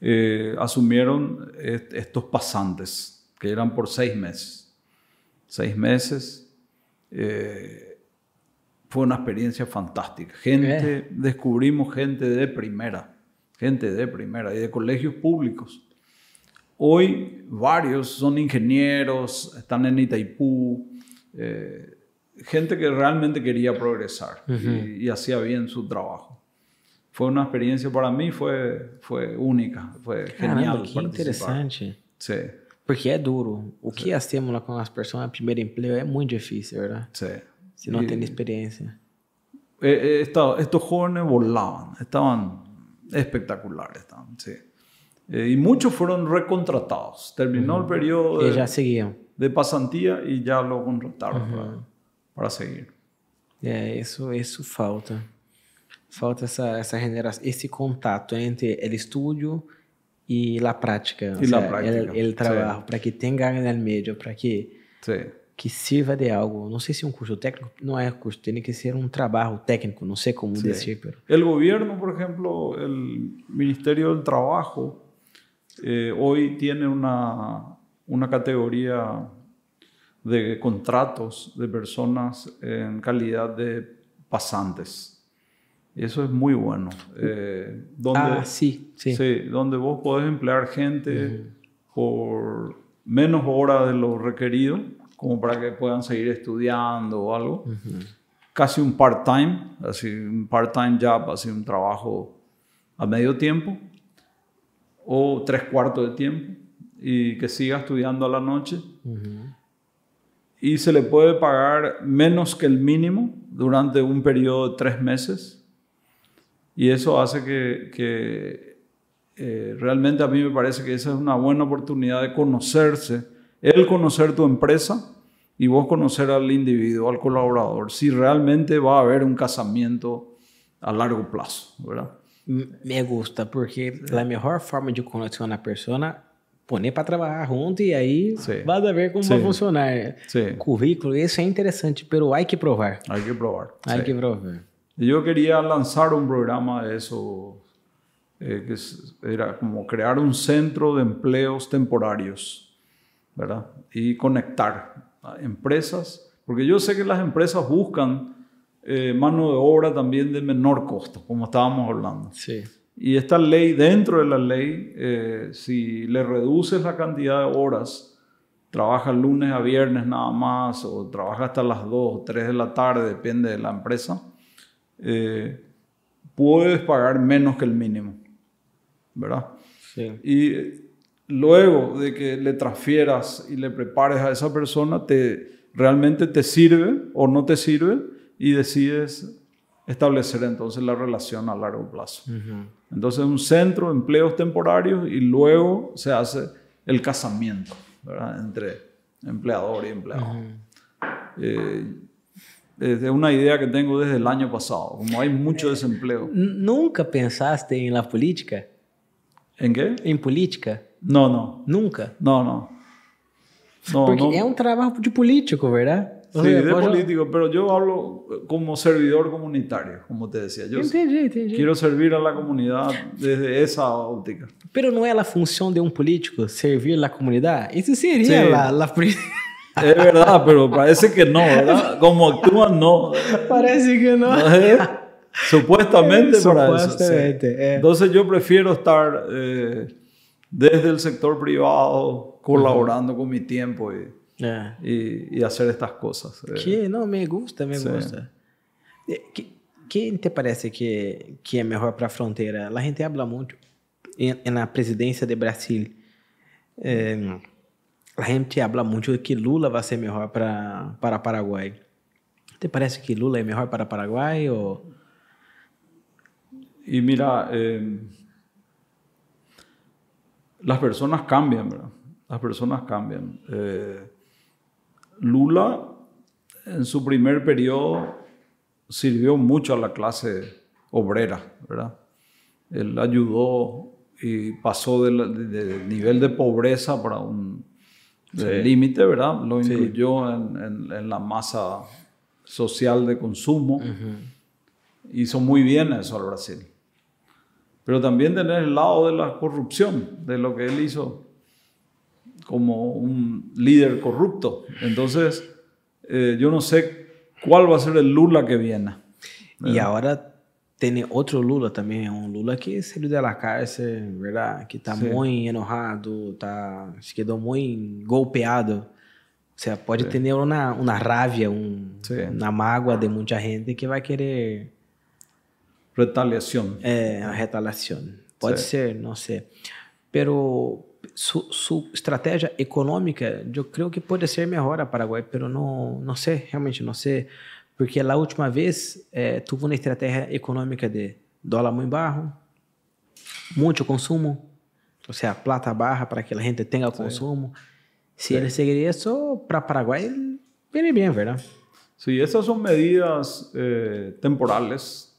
eh, asumieron est- estos pasantes, que eran por seis meses. Seis meses. eh, fue una experiencia fantástica. Gente, descubrimos gente de primera, gente de primera y de colegios públicos. Hoy varios son ingenieros, están en Itaipú, eh, gente que realmente quería progresar y, y hacía bien su trabajo. Fue una experiencia para mí, fue, fue única, fue genial. Caramba, que participar. interessante. Sí, Porque é duro. O que hacemos com as pessoas no primeiro emprego é muito difícil, verdade? sí. Se não tem experiência. eh, eh, estos jóvenes volaban, estaban espectaculares. estaban, sí. Eh, y muchos fueron recontratados. Terminó el periodo de, seguiam. de pasantía y ya lo contrataron para, para seguir. É, isso, isso falta. Falta essa, essa generação, esse contato entre o estúdio e a prática. E la prática, O sí. trabalho, para que tenha no meio, para que, que sirva de algo. Não sei se um curso técnico, não é curso, tem que ser um trabalho técnico, não sei como dizer, pero... El gobierno, por ejemplo, el Ministerio del Trabajo, eh, hoy tiene una, una categoría de contratos de personas en calidad de pasantes. Y eso es muy bueno. Eh, donde, Ah, sim, sim. Sí, donde vos podés emplear gente por menos horas de lo requerido, como para que puedan seguir estudiando o algo. Casi un part-time, así un part-time job, así un trabajo a medio tiempo. O tres cuartos de tiempo y que siga estudiando a la noche. Y se le puede pagar menos que el mínimo durante un periodo de tres meses. Y eso hace que, eh, realmente a mí me parece que esa es una buena oportunidad de conocerse, él conocer tu empresa y vos conocer al individuo, al colaborador, si realmente va a haber un casamiento a largo plazo, ¿verdad? Me gusta, porque la mejor forma de conocer a una persona poner para trabalhar junto e aí Sim. vai ver como Sim. vai funcionar. Sim. Currículo, isso é interessante, pero hay que provar. Hay que probar. Hay que provar. Yo quería lanzar un programa de eso, eh, que era como crear un centro de empleos temporarios, ¿verdad? Y conectar a empresas, porque yo sé que las empresas buscan eh, mano de obra también de menor costo, como estábamos hablando. Sí. Y esta ley, dentro de la ley, eh, si le reduces la cantidad de horas, trabaja lunes a viernes nada más, o trabaja hasta las 2 o 3 de la tarde, depende de la empresa, eh, puedes pagar menos que el mínimo, ¿verdad? Sí. Y luego de que le transfieras y le prepares a esa persona, te, realmente te sirve o no te sirve y decides establecer entonces la relación a largo plazo. Entonces un centro de empleos temporarios y luego se hace el casamiento entre empleador y empleado. Eh, es una idea que tengo desde el año pasado, como hay mucho desempleo. ¿Nunca pensaste en la política? ¿En qué? En política. No, no. ¿Nunca? No, no. no Porque es un trabajo de político, ¿verdad? Sí, de político, pero yo hablo como servidor comunitario, como te decía. Yo quiero servir a la comunidad desde esa óptica. Pero no es la función de un político servir a la comunidad. Eso sería la, la... Es verdad, pero parece que no, ¿verdad? Como actúan, no. Parece que no. Supuestamente, para eso. Eh. Entonces yo prefiero estar eh, desde el sector privado colaborando con mi tiempo y É. E, e fazer estas coisas. Que não me gusta, me Sim. gusta. Que, quem te parece que que é melhor para a fronteira? A gente habla muito na presidência de Brasil. É, a gente habla muito de que Lula vai ser melhor para para Paraguai. Te parece que Lula é melhor para Paraguai ou E mira, eh, as pessoas cambiam, ¿verdad? As pessoas cambiam. Eh, Lula en su primer periodo sirvió mucho a la clase obrera, ¿verdad? Él ayudó y pasó del nivel de pobreza para un límite, ¿verdad? Lo incluyó en, la masa social de consumo. Hizo muy bien eso al Brasil. Pero también tener el lado de la corrupción, de lo que él hizo como un líder corrupto. Entonces, eh, yo no sé cuál va a ser el Lula que viene. Y ahora tiene otro Lula también, un Lula que salió de la cárcel, ¿verdad? Que está muy enojado, está, se quedó muy golpeado. O sea, puede tener una, una rabia, un, una mágoa de mucha gente que va a querer... Retaliación. Eh, retaliación. Puede ser, no sé. Pero su, su, estratégia econômica, eu creio que pode ser melhor a Paraguai, pero não, não sei, realmente não sei, porque a última vez eh, teve uma estratégia econômica de dólar muito baixo, muito consumo, ou seja, plata barra para que a gente tenha consumo. Se ele seguir isso, para Paraguai, viene bem, verdade? Sí, essas são medidas eh, temporales.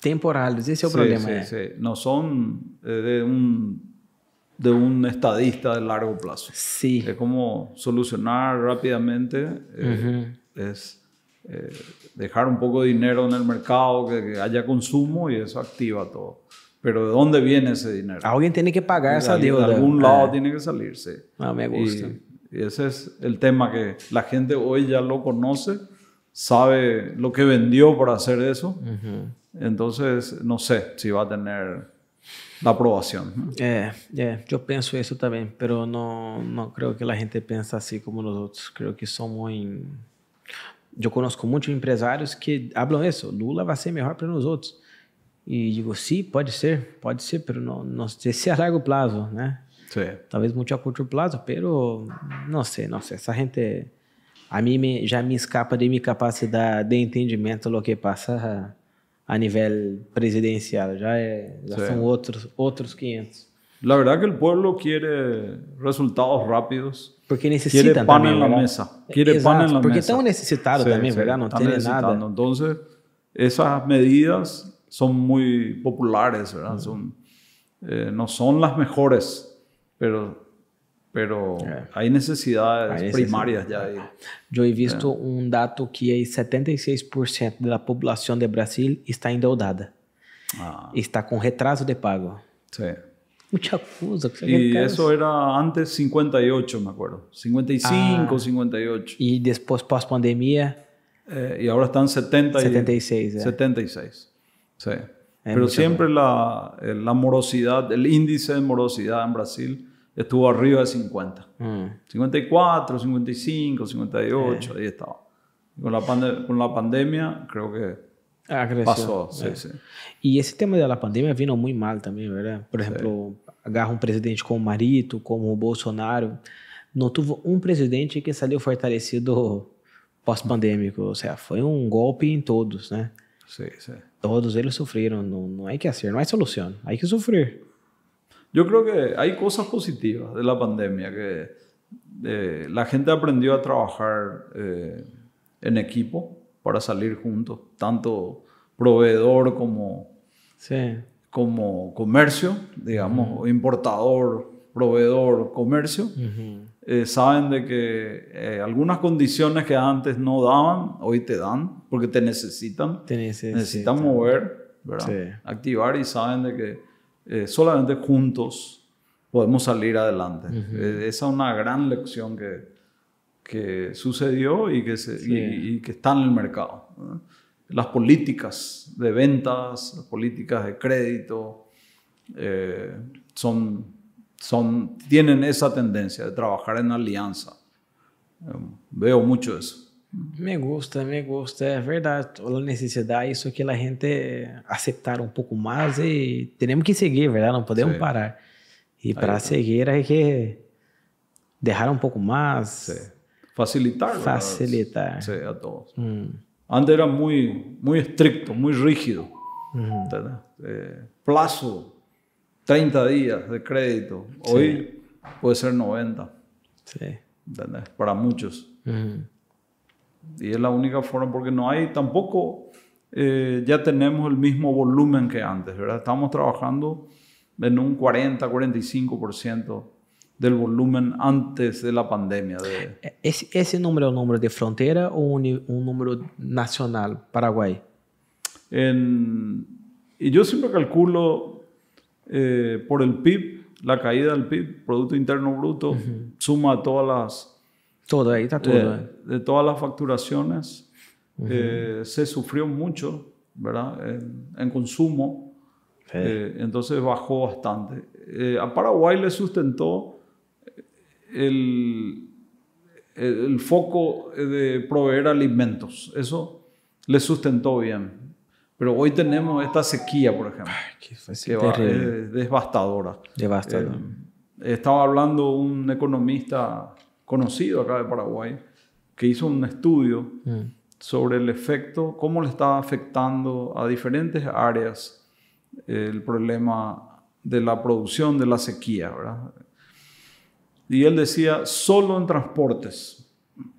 Temporales, esse é o sí, problema. Sí, é. sí. No son eh, de un de un estadista de largo plazo. Sí. Es como solucionar rápidamente, eh, es eh, dejar un poco de dinero en el mercado, que, haya consumo y eso activa todo. Pero ¿de dónde viene ese dinero? Alguien tiene que pagar esa deuda. De algún lado ah. tiene que salirse. Ah, me gusta. Y, ese es el tema que la gente hoy ya lo conoce, sabe lo que vendió para hacer eso. Entonces, no sé si va a tener da aprovação. É, é, eu penso isso também, pero não, não creio que a gente pensa assim como nós outros. Creio que somos em... Eu conheço muitos empresários que falam isso, Lula vai ser melhor para nós outros. E digo, sim, pode ser, pode ser, pero não, não sei se a largo plazo, né? Sí. Talvez muito a curto plazo, pero não sei, não sei. Essa gente, a mim me, já me escapa de minha capacidade de entendimento do que passa a, nível presidencial. Já, é, já Sí. são outros, outros 500. La verdad que el pueblo quiere resultados rápidos. Porque necessitam Quiere pan também, en la ¿verdad? mesa. Quiere Exato, pan en la porque mesa. estão necessitados Sí, também, sí, ¿verdad? Están tem necesitando. nada. Entonces, esas medidas son muy populares, ¿verdad? Son, eh, no son las mejores, pero, pero Eh. hay necesidades Hay necesidad. primarias ya. ahí. Eu he visto um dado que é 76% da população de Brasil está endeudada. Ah, Está com retraso de pago. sí. Muita coisa. que você Y eso era antes 58, me acuerdo. 55, Ah. 58. E depois, pós-pandemia, Eh, y ahora están 70 y, 76. é. 76. Sí. Pero siempre la, eh, la morosidad, el índice de morosidad en Brasil estuvo arriba de 50. Hum. 54, 55, 58, ahí estaba. Y Con la, con la pandemia creo que Ah. Sí, É. sí. E esse tema da pandemia vino muito mal também, verdade? Por exemplo, agarra um presidente como o Marito, como o Bolsonaro. Não teve um presidente que saiu fortalecido pós-pandêmico. Ou seja, foi um golpe em todos, né? sí, sí. Todos eles sofreram. Não, não é que hacer, não é solução. Hay que sofrer. Yo creo que hay cosas positivas de la pandemia, que eh, la gente aprendió a trabajar eh, en equipo para salir juntos, tanto proveedor como, Sim. como comercio, digamos, importador, proveedor, comercio. Eh, saben de que algunas condiciones que antes no daban, hoy te dan, porque te necesitan. Tem esse, necesitan mover, ¿verdad? Sí. activar y saben de que eh, solamente juntos podemos salir adelante. Eh, esa es una gran lección que, que sucedió y que, se- Sí. y, y que está en el mercado. Las políticas de ventas, las políticas de crédito, eh, son, son, tienen esa tendencia de trabajar en alianza. Eh, veo mucho eso. Me gusta, me gusta, é verdade. A necessidade, isso que a gente aceitar um pouco mais e temos que seguir, verdade? Não podemos parar. E para está. seguir, hay que deixar um pouco mais, Sí. Facilitar. ¿verdad? facilitar. Sí, a todos. Hum, Antes era muy, muy estricto, muy rígido. uhum. ¿entendés? Eh, plazo, 30 días de crédito. Hoy puede ser 90, Sim. ¿entendés? Para muchos. Uhum. Y es la única forma porque no hay tampoco, eh, ya tenemos el mismo volumen que antes, ¿verdad? Estamos trabajando en un 40-45% del volumen antes de la pandemia. De, Esse, esse número é o número de fronteira ou um, ni- um número nacional, Paraguai? En- y yo siempre calculo eh, por el PIB, la caída del PIB, Producto Interno Bruto, suma todas las, Todo, aí tá tudo. eh, né? de todas las facturaciones, eh, se sufrió mucho, ¿verdad? En, en consumo, Sí. eh, entonces bajó bastante. Eh, a Paraguay le sustentó el, el, foco de proveer alimentos, eso le sustentó bien. Pero hoy tenemos esta sequía, por ejemplo, Que vai que ser va- es devastadora. Devastador. Eh, estaba hablando un economista conocido acá de Paraguay que hizo un estudio Hum. sobre el efecto, cómo le está afectando a diferentes áreas eh, el problema de la producción de la sequía, ¿verdad? Y él decía, solo en transportes,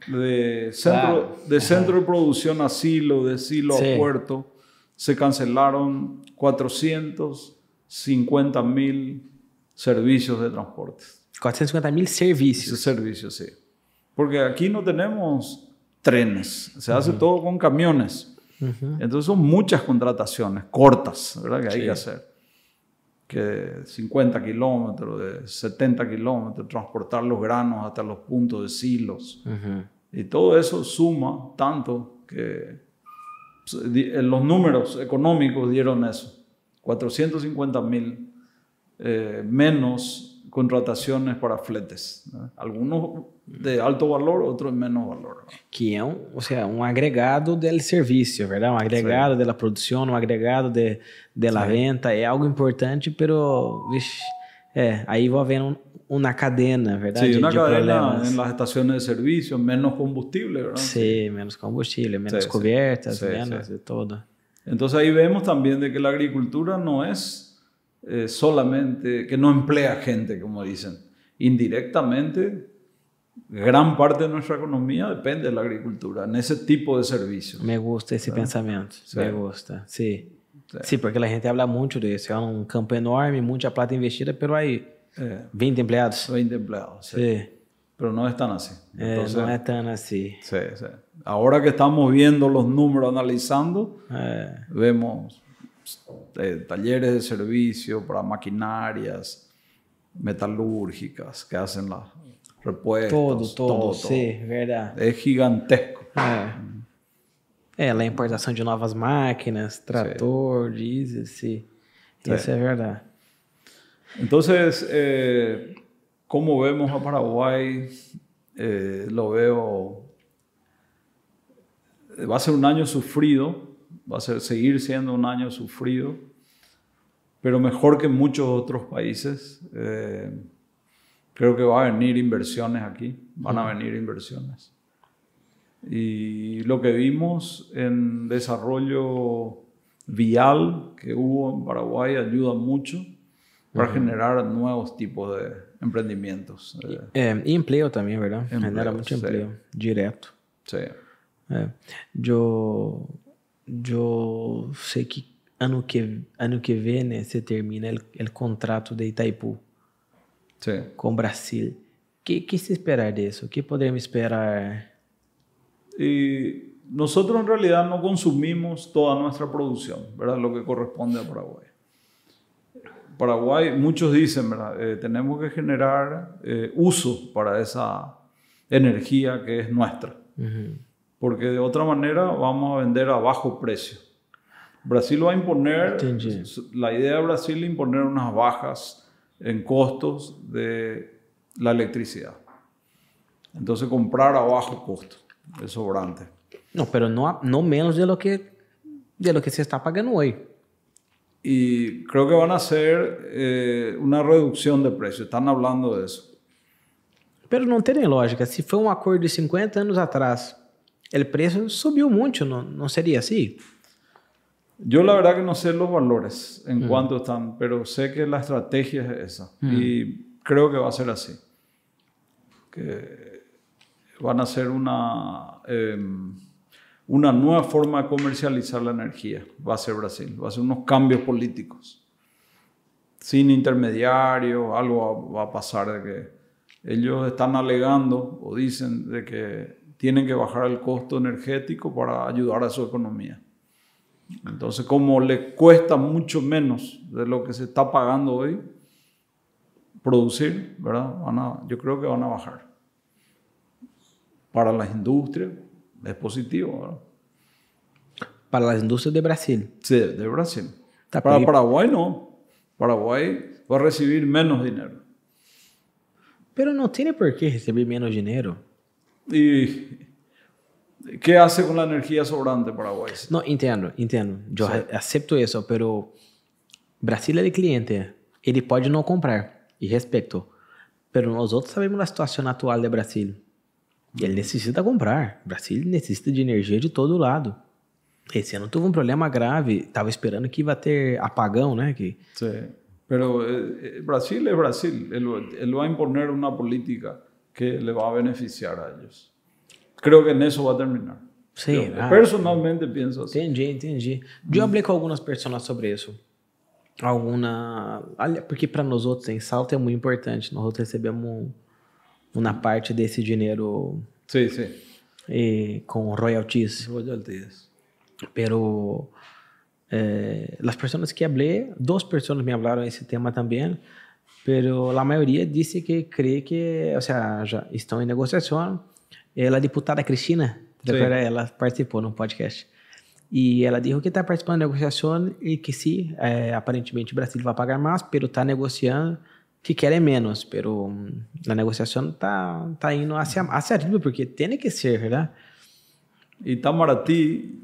de centro, de, centro de producción a silo, de silo Sí. a puerto, se cancelaron 450 mil servicios de transporte. 450 mil serviços. Ese servicio, sí. Porque aquí no tenemos trenes, se hace todo con camiones. Entonces son muchas contrataciones cortas, ¿verdad? Que hay que hacer. Que 50 kilómetros, de 70 kilómetros, transportar los granos hasta los puntos de silos. Y todo eso suma tanto que pues, eh, los números económicos dieron eso. 450 mil eh, menos contrataciones para fletes. ¿no? Algunos de alto valor, otros de menos valor. Que é um, ou seja, um agregado do serviço, verdade? Um agregado da produção, um agregado de, de la venta. É algo importante, pero, vixe, é, aí vai havendo uma cadena, verdade? Sí, una de cadena en las estaciones de servicio, menos combustible, ¿verdad? Sim, menos combustível, menos Sí, cobertas, Sí, menos sí. de todo. Entonces ahí vemos también de que la agricultura no es eh, solamente, que no emplea gente, como dicen. Indirectamente, gran parte de nuestra economía depende de la agricultura, en ese tipo de servicios. Me gusta esse pensamento. Sí. Me gusta. Sim. Sí. Sim, porque a gente habla muito disso. É um campo enorme, muita plata investida, pero aí Eh, 20 empregados. 20 empleados, sí. Sí. pero no es tan así. É, Entonces, não é tão assim. sí, sí. Ahora que estamos viendo los números, analizando, É, vemos eh, talleres de servicio para maquinarias metalúrgicas que hacen las repuestos. todo, todo. Sim, verdade. Es gigantesco. É. É, lá a importação de novas máquinas, trator, diesel, sim. Isso é verdade. Eh, ¿cómo vemos a Paraguay? Eh, lo veo, eh, va a ser un año sufrido, va a ser, seguir siendo un año sufrido, pero mejor que muchos otros países. Eh, creo que va a venir inversiones aquí, van a venir inversiones. Y lo que vimos en desarrollo vial que hubo en Paraguay ayuda mucho para generar nuevos tipos de emprendimientos. Eh, É, e emprego também, verdade? Emprego, Genera muito sim. emprego, direto. sí. É. Eu, eu sei que ano que ano que vem né, se termina o contrato de Itaipu Sí. com o Brasil. Que que se esperar disso? O que podemos esperar? Y nosotros en realidad no consumimos toda nuestra producción, ¿verdad? Lo que corresponde a Paraguay. Paraguay, muchos dicen, ¿verdad? Eh, tenemos que generar eh, uso para esa energía que es nuestra, Uhum. Porque de otra manera vamos a vender a bajo precio. Brasil va a imponer, Entendi. la idea de Brasil es imponer unas bajas en costos de la electricidad. Entonces comprar a bajo costo, es sobrante. Não, pero não, não menos de lo que de lo que se está pagando hoje. Y creo que van a hacer eh, una reducción de precios. Están hablando de eso. Pero não tem nem lógica. Se foi um acordo de 50 anos atrás, o preço subiu muito, não, não seria assim? Yo la verdad que no sé los valores en cuánto están, pero sé que la estrategia es esa. Y creo que va a ser así. Que van a hacer una, eh, una nueva forma de comercializar la energía. Va a ser Brasil. Va a ser unos cambios políticos. Sin intermediarios, algo va, va a pasar de que ellos están alegando o dicen de que tienen que bajar el costo energético para ayudar a su economía. Entonces, como le cuesta mucho menos de lo que se está pagando hoy producir, ¿verdad? Van a, yo creo que van a bajar. Para las industrias es positivo, ¿verdad? Para as indústrias de Brasil. Sí, de Brasil. Tá Para. Paraguay no. Paraguay va a recibir menos dinero. Pero não tem por que receber menos dinheiro. ¿Y qué hace con la energía sobrante Paraguay? Não, entendo, entendo. Eu Sim. aceito isso, pero Brasil é cliente. Ele pode não comprar, e respeito. Pero nós outros sabemos da situação atual de Brasil. Ele necessita comprar. Brasil necessita de energia de todo lado. Esse ano teve um problema grave. Tava esperando que ia ter apagão, né? Que Sí, pero eh, eh, Brasil es Brasil. Él, él va a imponer una política que le va a beneficiar a ellos. Creo que en eso va a terminar. Sim, Yo ah, personalmente pienso así. Entendi, entendi. Eu falei com algumas pessoas sobre isso. Alguma. Porque para nós outros em Salto é muito importante. Nós outros recebemos uma parte desse dinheiro Sí, sí. eh, com royalties. Royalties. Pero eh, las personas que hablé, dos personas me hablaron esse tema também, pero la mayoría disse que cree que, o sea, já estão em negociação. Eh, a deputada Cristina, Sim. ela participou no podcast. E ela disse que está participando da negociação e que sim, eh, aparentemente o Brasil vai pagar mais, pero está negociando que querem menos, pero a negociação tá tá indo hacia hacia arriba porque tem que ser, ¿verdad? Itamaraty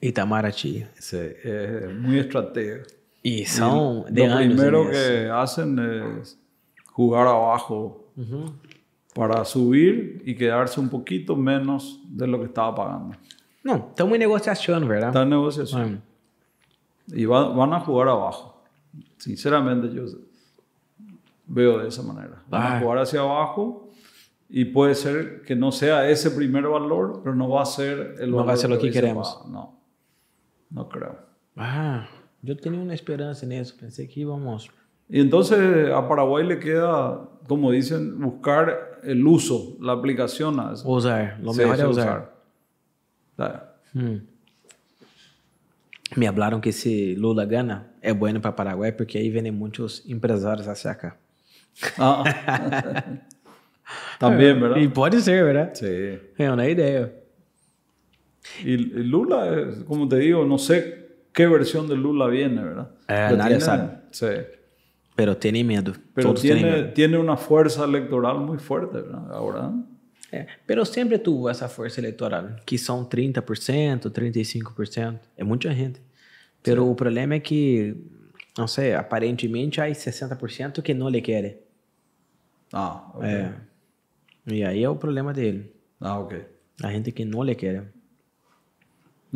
Itamaraty. sí, es muy estratega. E são Y de lo anos. primero que hacen es jugar abajo para subir y quedarse un poquito menos de lo que estaba pagando. Não, estamos em negociação, ¿verdad? Está en negociación. Bueno, Y va- van a jugar abajo. Sinceramente yo veo de esa manera. Van Ah. a jugar hacia abajo y puede ser que no sea ese primer valor, pero no va a ser el No va a valor ser lo que se queremos. No, no creo. ah, eu tenho uma esperança nisso. Pensei que íamos. Y entonces a Paraguay le queda, como dicen, buscar el uso, la aplicación a eso. Usar. O Sí, melhor sí, é usar. Claro. Hum. Me falaram que se Lula gana, é bueno para Paraguai, porque aí vêm muitos empresários hacia cá. Ah. También, ¿verdad? E pode ser, ¿verdad? Sí. É uma ideia. Y, y Lula, es, como te digo, no sé qué versión de Lula viene, ¿verdad? Eh, nadie tiene- sabe. Sí. Pero tem medo. Pero tiene, medo. tiene una fuerza electoral muy fuerte, ¿verdad? Ahora. É, pero sempre tuvo essa força eleitoral, que são 30%, 35%. É muita gente. Pero o problema é que, não sei, aparentemente há 60% que não lhe querem. Ah, ok. É. E aí é o problema dele. Ah, ok. A gente que não lhe quer.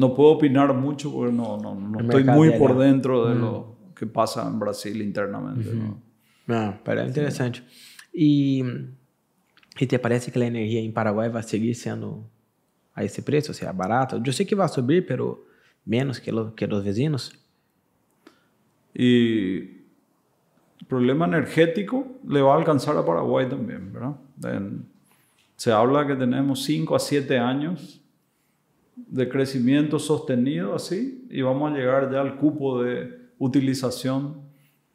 No puedo opinar mucho porque no, no, no estoy muy por allá. dentro de lo que pasa en Brasil internamente. ¿no? Ah, parece interessante. E, e te parece que a energia em Paraguai vai seguir sendo a esse preço, ou seja, barata? Eu sei que vai subir, pero menos que, lo, que os vizinhos. Y el problema energético le va a alcanzar a Paraguay también, ¿verdad? En- se habla que tenemos 5 a 7 años de crecimiento sostenido así y vamos a llegar ya al cupo de utilización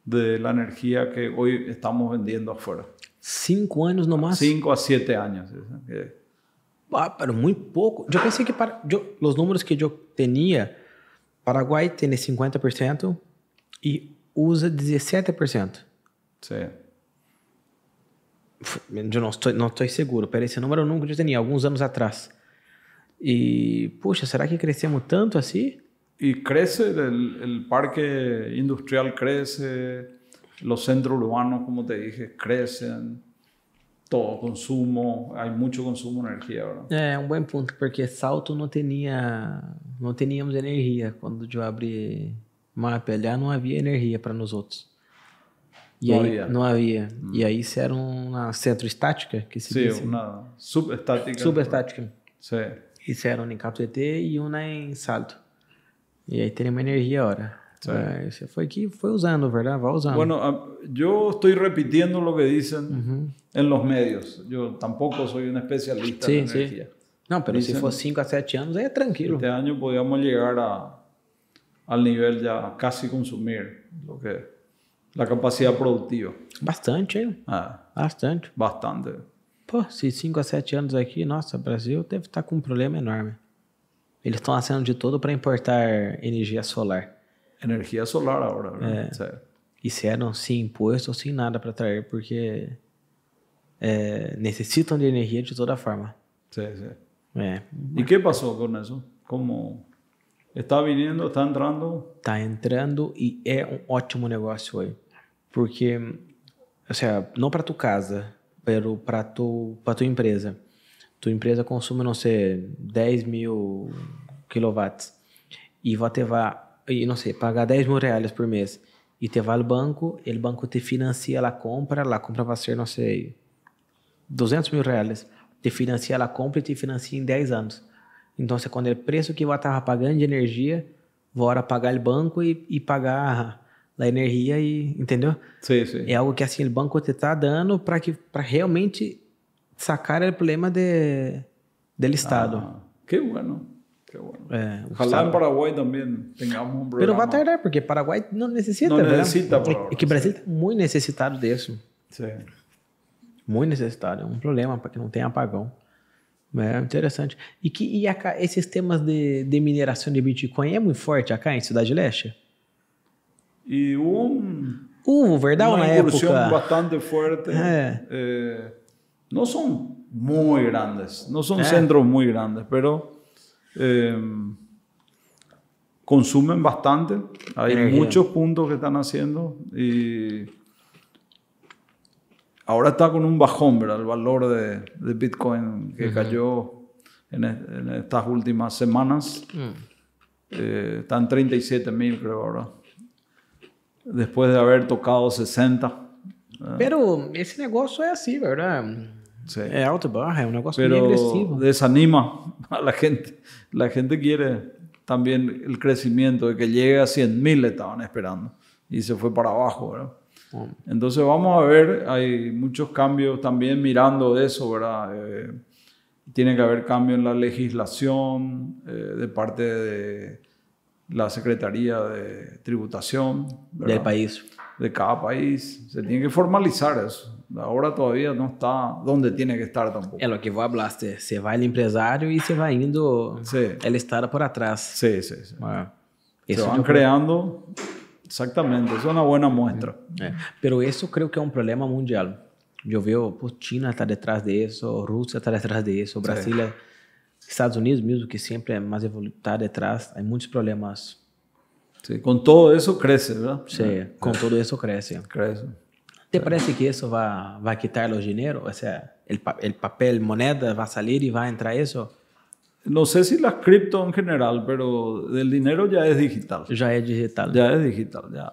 de la energía que hoy estamos vendiendo afuera. Cinco anos no máximo. 5 a 7 años. Ah, pero muito pouco. Eu pensei que para, eu, os números que eu tinha, Paraguai tem 50% e usa 17%. Sí. Eu não estou, não estou seguro, pero esse número nunca tinha, alguns anos atrás. E, puxa, será que crescemos tanto assim? Y crece, el, el parque industrial crece, los centros urbanos, como te dije, crecen, todo consumo, hay mucho consumo de energía, ¿verdad? É um bom ponto, porque Salto não tinha, não teníamos energia. Quando eu abri mapa lá, não havia energia para nós outros. E Não aí, havia. Não havia. E aí isso era uma centro estática, que se Sí, diz. una subestática. Subestática. Sí. Uma em Capuetê e uma em Salto. E aí teríamos energia hora. Sí. É, isso foi que foi usando, verdade? Vai usando. Bueno, ah, yo estoy repitiendo lo que dicen en los medios. Yo tampoco soy un especialista Sí, en sí. energía. não, pero dicen- for 5 a 7 anos, aí é tranquilo. Este año podríamos llegar a, al nivel ya casi consumir lo que la capacidad productiva. Bastante? Ah, Bastante. bastante. Pô, se 5 a 7 anos aqui, nossa, o Brasil deve estar com um problema enorme. Eles estão fazendo de tudo para importar energia solar. Energía solar ahora, ¿verdad? Sí. E se eram sem imposto ou sem nada para trazer, porque é, necessitam de energia de toda forma. Sí, sí. É, ¿Y qué pasó con eso? ¿Cómo está viniendo, está entrando? tá entrando e é um ótimo negócio hoje. Porque, ou seja, não para tu casa, para tu, para tua empresa. Tua empresa consome, não sei, 10 mil quilowatts. E vai, e não sei, pagar 10 mil reais por mês. E te vai ao banco, o banco te financia a compra, a compra vai ser, não sei, 200 mil reais. Te financia a compra e te financia em 10 anos. Então, você, quando é o preço que você estava pagando de energia, bora pagar o banco e, e pagar a energia, e, entendeu? Sí, sí. É algo que assim o banco te está dando para que para realmente sacar o problema de, del Estado. Ah, qué bueno, qué bueno. É, Ojalá Estado. en Paraguay también tengamos un Pero programa. vai tardar, porque Paraguai não necessita. Não ¿verdad? necessita por É que Brasil está muito necessitado disso. Sí. Muito necessitado. É um problema para que não tenha apagão. É interessante. E, que, e acá, esses temas de, de mineração de Bitcoin é muito forte acá em Cidade Leste? Y hubo un, Hubo, ¿verdad? Una, Una, época. bastante fuerte. Eh. Eh, no son muy grandes, no son Eh. centros muy grandes, pero eh, consumen bastante. Hay Energía. muchos puntos que están haciendo y ahora está con un bajón, ¿verdad? El valor de, de Bitcoin que cayó en, e- en estas últimas semanas. Eh, está en 37 mil, creo ahora. Después de haber tocado 60. Pero esse negócio é assim, verdade? Sí. É alto e é um negócio meio Pero agressivo. desanima a la gente. La gente quiere también el crecimiento de que llegue a 100 mil, estaban esperando. Y se fue para abajo, ¿verdad? Hum. Entonces vamos a ver, hay muchos cambios también mirando eso, ¿verdad? Eh, tiene que haber cambio en la legislación eh, de parte de la Secretaría de Tributación ¿verdad? Del país. de cada país. Se tiene que formalizar eso. Ahora todavía no está donde tiene que estar tampoco. É o que vou falar, você vai no empresário e você vai indo, Sí. está por atrás. Sí, sí, sí. Ah. Se van creando. Exactamente, es una buena muestra. É. Pero isso creo que é um problema mundial. Eu vejo, pô, China está detrás disso, Rússia está detrás disso, Brasil, é- Estados Unidos mesmo, que sempre é mais está detrás. Há muitos problemas. Sí, con todo eso crece, ¿verdad? Você, com tudo isso cresce. Crece. ¿Te parece que eso va, va a quitar los dinero? O sea, el, el papel moneda va a salir y va a entrar eso. No sé si las cripto en general, pero del dinero ya es digital. Ya es digital. Ya es digital, ya.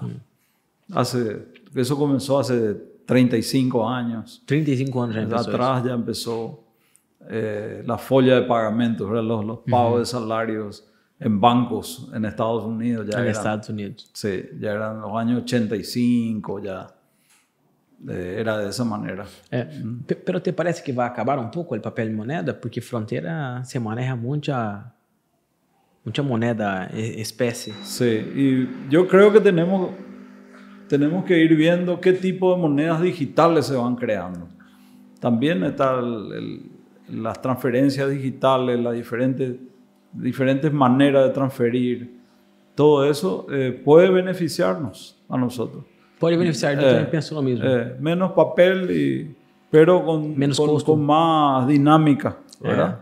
Hace, eso comenzó hace 35 años. 35 anos já empezó Atrás ya empezó eh, la folla de pagamentos, ¿verdad? los, los pagos de salarios en bancos en Estados Unidos. Ya en eran- Estados Unidos. Sí, ya eran los años 85, ya eh, era de esa manera. É, pe- pero te parece que vai acabar um pouco o papel moneda? Porque fronteira se maneja muita, muita moneda e- espécie. Sí, y yo creo que tenemos, tenemos que ir viendo qué tipo de monedas digitales se van creando. También está el- el- las transferencias digitales, las diferentes, diferentes maneras de transferir. Todo eso eh, puede beneficiarnos a nosotros. Pode beneficiar, eu É. também penso no mesmo. Eh, menos papel, y, pero con, Menos con, con más dinámica, ¿verdad?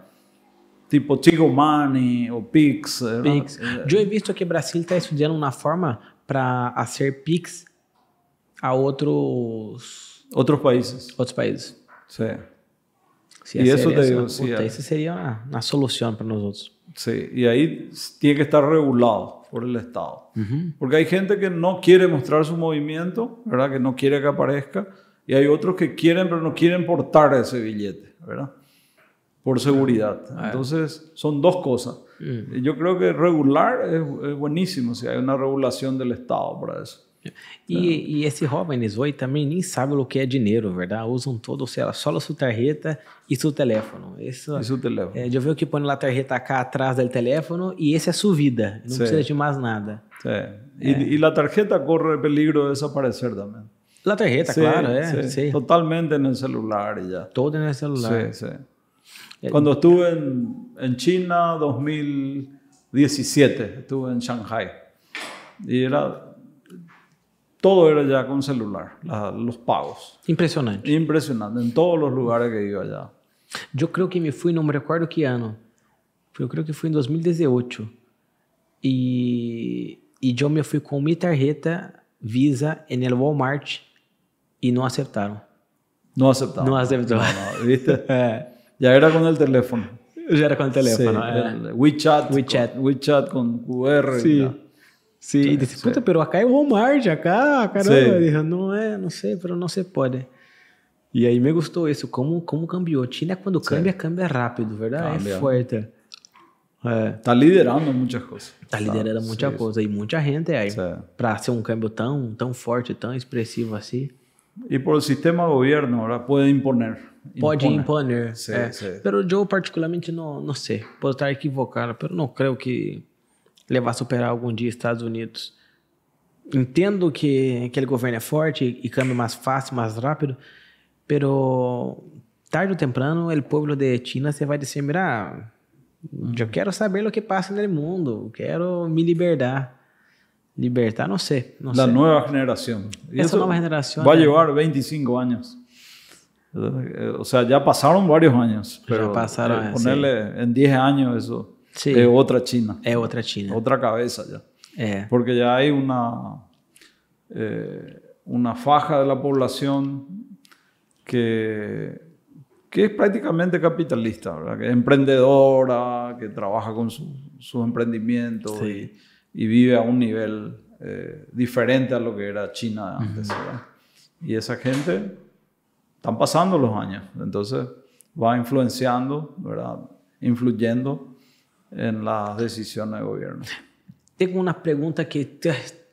Tipo Tigo Money o Pix. Pix. Eh, Eu he visto que Brasil está estudando uma forma para fazer Pix a outros, Otros países. outros países. Sí. Se E hacer isso te eso, digo, sí, é. isso seria uma, uma solução para nós outros. Sí, y ahí tiene que estar regulado por el Estado. Porque hay gente que no quiere mostrar su movimiento, ¿verdad? Que no quiere que aparezca. Y hay otros que quieren, pero no quieren portar ese billete, ¿verdad? Por seguridad. Entonces, son dos cosas. Y Yo creo que regular es, es buenísimo si hay una regulación del Estado para eso. E, e esse jovens hoje também nem sabem o que é dinheiro, verdade? Usam todo, sei lá, só a sua tarjeta e seu telefone. Isso, Y su teléfono. é, eu vi que põe lá a tarjeta cá atrás do telefone e esse é sua vida. Não Sim. precisa de mais nada. Sí. Y, y la tarjeta corre peligro de desaparecer también. La tarjeta, Sí, claro, é. sí. Sim. Totalmente en el celular ya. Todo no celular. Sí, sí. Cuando estuve en, en China, 2017, estuve en Shanghai. Y era. Todo era ya con celular, la- los pagos. Impressionante. Impresionante, en todos los lugares que iba allá. Eu creio que me fui, não me recordo que ano. Eu creio que foi em 2018. E, e eu me fui com minha tarjeta Visa en el Walmart e não aceptaram. No aceptaba. No aceptó. No, no, ¿viste? Ya era con el teléfono. já era com o telefone. Sí, el WeChat. WeChat. Con, WeChat con QR. Ya. Sim, e disse, puta, pero acá é o Walmart, acá, caramba. Sim. Não é, não sei, pero não se pode. E aí me gostou isso, como, como cambiou. China, quando cambia, cambia rápido, verdade? Cambia. É forte. É, Está liderando muchas cosas. tá liderando muita sí, coisa e muita gente aí. Para ser um câmbio tão, tão forte, tão expressivo assim. Y por el sistema de gobierno, ahora puede imponer. Pode Impone. imponer. Sí, é. sí. Pero eu particularmente não, não sei. Posso estar equivocado, pero não creio que ele vá superar algum dia Estados Unidos. Entendo que aquele governo é forte e cambia mais fácil, mais rápido, pero tarde ou temprano o povo de China se vai dizer, mira, eu quero saber o que passa no mundo, quero me libertar. Libertar, no sé. No la sé. nueva generación. Y Esa eso nueva generación, Va a eh. llevar 25 años. Eh, O sea, ya pasaron varios años. Pero pasaron, eh, ponerle en 10 años eso Sí. es otra China. É outra China. Otra cabeza ya. É. Porque ya hay una, eh, una faja de la población que, que es prácticamente capitalista, ¿verdad? que es emprendedora, que trabaja con su- sus emprendimientos Sí. y, y vive a un nivel eh, diferente a lo que era China antes. ¿verdad? Y esa gente están pasando los años, entonces va influenciando, ¿verdad? influyendo en las decisiones de gobierno. Tenho uma pergunta que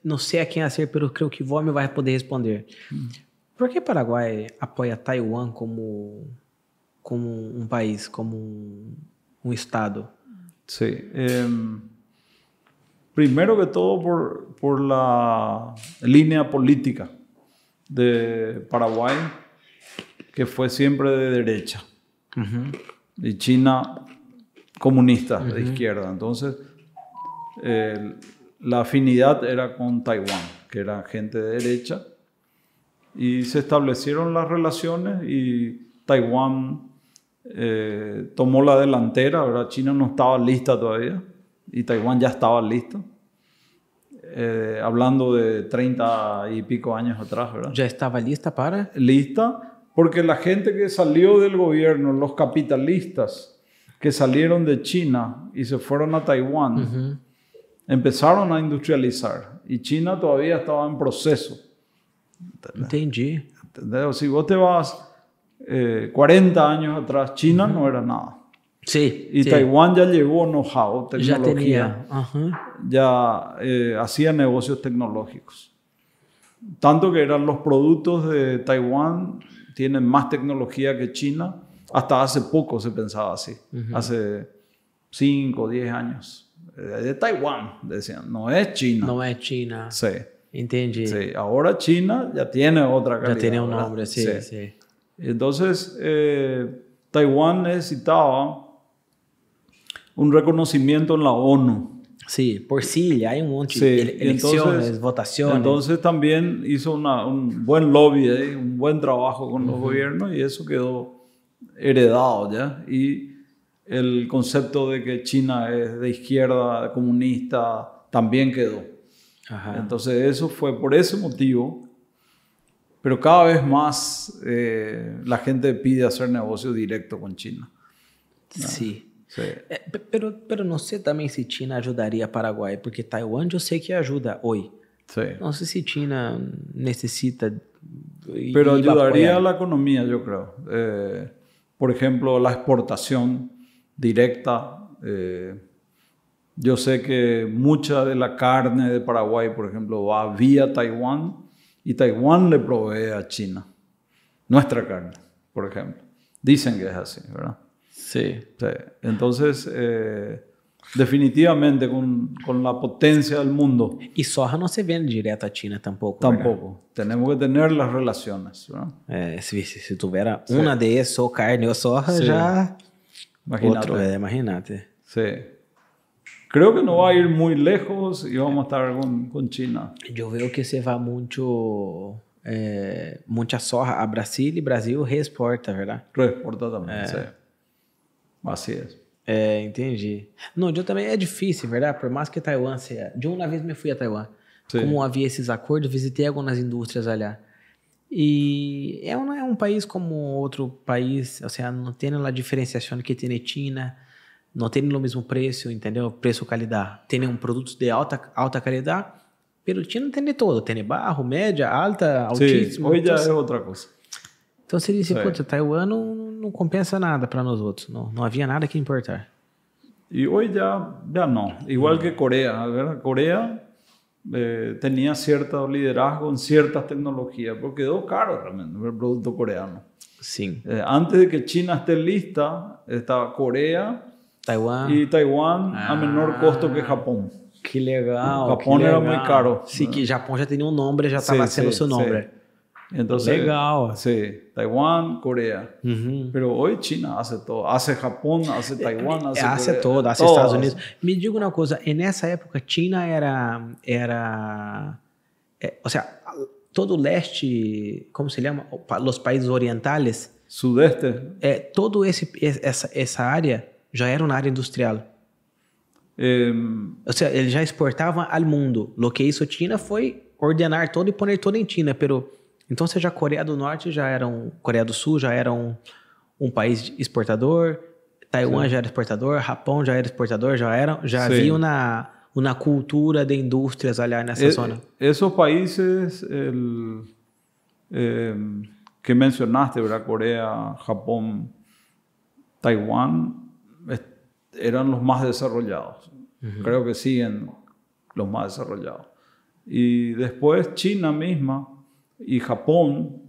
não sei a quem hacer, mas creio que Vome vai poder responder. Por que Paraguai apoia Taiwan como, como um país, como um, um estado? Sí. em, primero que todo por, por la línea política de Paraguay, que fue siempre de derecha, y China comunista, de izquierda. Entonces, la afinidad era con Taiwán, que era gente de derecha, y se establecieron las relaciones y Taiwán eh, tomó la delantera, ¿verdad? China no estaba lista todavía y Taiwán ya estaba listo. Eh, hablando de 30 y pico años atrás, ¿verdad? Já estava lista para? Lista porque la gente que salió del gobierno, los capitalistas que salieron de China y se fueron a Taiwán, empezaron a industrializar y China todavía estaba en proceso. Entendi. ¿entendés? Si vos te vas eh, 40 años atrás, China no era nada. Sim. Y sim. Taiwán ya llevó know-how, tecnología, tinha. Aham. ya eh, hacía negocios tecnológicos. Tanto que eran los productos de Taiwán tienen más tecnología que China. Hasta hace poco se pensaba así. Hace 5 o 10 años. Eh, De Taiwán, decían. No es China. Não é China. Sí. Entendi. Sí. Ahora China ya tiene otra calidad. tem um ¿verdad? nome, sim, Sí. sim. Entonces, eh, Taiwán necesitaba un reconocimiento en la ONU. Sim, por si, há um monte Sí, de ele- y eleições, entonces, votações. entonces también hizo una- un buen lobby, ahí, un buen trabajo con los gobiernos y eso quedó heredado ya. Y el concepto de que China es de izquierda, comunista, también quedó. Entonces eso fue por ese motivo, pero cada vez más eh, la gente pide hacer negocio directo con China. Sí. É, pe- pero, pero não sei também se China ajudaria Paraguai, porque Taiwan eu sei que ajuda hoje. Sí. Não sei se China necessita. e- Pero ayudaría a la economía, yo creo. Eh, por ejemplo, la exportación directa. eh, yo sé que mucha de la carne de Paraguay, por ejemplo, va vía Taiwán y Taiwán le provee a China nuestra carne, por ejemplo. Dicen que es así, ¿verdad? Sí. Entonces, eh, definitivamente con, con la potencia del mundo, E soja não se vende direto à China tampouco. ¿verdad? tampoco. Tenemos que tener las relaciones, ¿verdad? Se, se, se tiver uma dessas, ou carne ou soja, Sim. já. Imagínate. É, imagínate. Sí. Creo que no va a ir muy lejos y vamos a estar con, con China. Eu vejo que você vai muito. É, muita soja a Brasil e Brasil reexporta, verdade? Reexporta también, sí. Así es. É, entendi. Não, eu também é difícil, verdade? Por mais que Taiwan seja. De uma vez me fui a Taiwan. Sim. Como havia esses acordos, visitei algumas indústrias lá. E é um, é um país como outro país, ou seja, não tem a diferenciação que tem na China, não tem o mesmo preço, entendeu? Preço-qualidade. Tem um produtos de alta, alta qualidade, pero China tem de todo. Tem barro, média, alta, altíssimo. hoy ya Então, es otra cosa. Então você disse, puta, Taiwan não, não compensa nada para nós outros. Não, não havia nada que importar. Y hoy ya, ya no. Igual que Corea. ¿verdad? Corea eh, tenía cierto liderazgo en ciertas tecnologías, pero quedó caro realmente el producto coreano. Sim. Eh, antes de que China esté lista, estaba Corea Taiwan. y Taiwán a menor costo que Japón. Que legal. Japão que era legal. muito caro. Sim, que Japão já tinha um nome, já estava sendo sim, seu nome. Entonces, Legal. Sí, Taiwán, Corea. Pero hoy China hace todo. Hace Japón, hace Taiwán, hace, hace Corea, todo, hace todo Estados hace. Unidos. Me diga una cosa, en esa época China era, era, eh, o sea, todo el este, ¿cómo se? O pa- Los países orientales, Sudeste. eh, todo esse, es- essa, essa área já era uma área industrial. eh, O sea, eles já exportavam ao mundo. Lo que hizo China foi ordenar todo e poner todo em China, pero então já Coreia do Norte já era um, Coreia do Sul já era um, um país exportador, Taiwan já era exportador, Japão já era exportador, já era, já Sim. havia uma uma cultura de indústrias ali nessa zona. esos países el, eh, que mencionaste, ¿verdad? Corea, Japón, Taiwán, es- eran los más desarrollados. Creo que siguen los más desarrollados. Y después China misma y Japón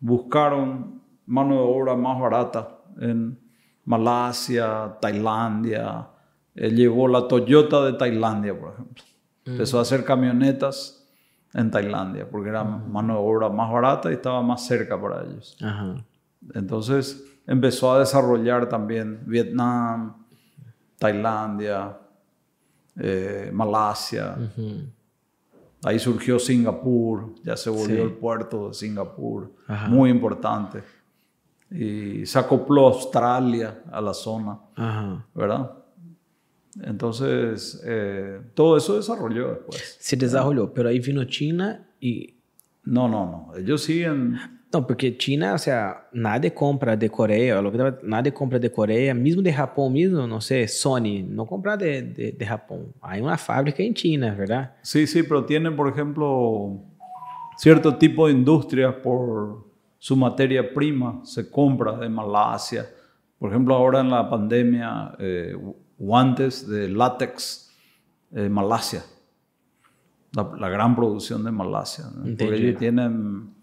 buscaron mano de obra más barata en Malasia, Tailandia. Él llevó la Toyota de Tailandia, por ejemplo. Empezó a hacer camionetas en Tailandia porque era mano de obra más barata y estaba más cerca para ellos. Entonces empezó a desarrollar también Vietnam, Tailandia, eh, Malasia. Ahí surgió Singapur, ya se volvió Sí. el puerto de Singapur, Ajá. muy importante. Y se acopló Australia a la zona, Aham. ¿verdad? Entonces, eh, todo eso desarrolló después. Se desenvolveu, pero aí vino China e No, no, no. Ellos siguen Não, porque China, o sea, nadie compra de Coreia, lo que tava- nadie compra de Coreia, mesmo de Japão, mesmo, não sei, Sony, não compra de, de, de Japão. Hay uma fábrica em China, ¿verdad? Sí, sí, pero tienen, por ejemplo, cierto tipo de industrias por su materia prima, se compra de Malasia. Por ejemplo, ahora en la pandemia, eh, guantes de látex, eh, Malasia. La, la gran producción de Malasia. ¿no? Porque ellos tienen,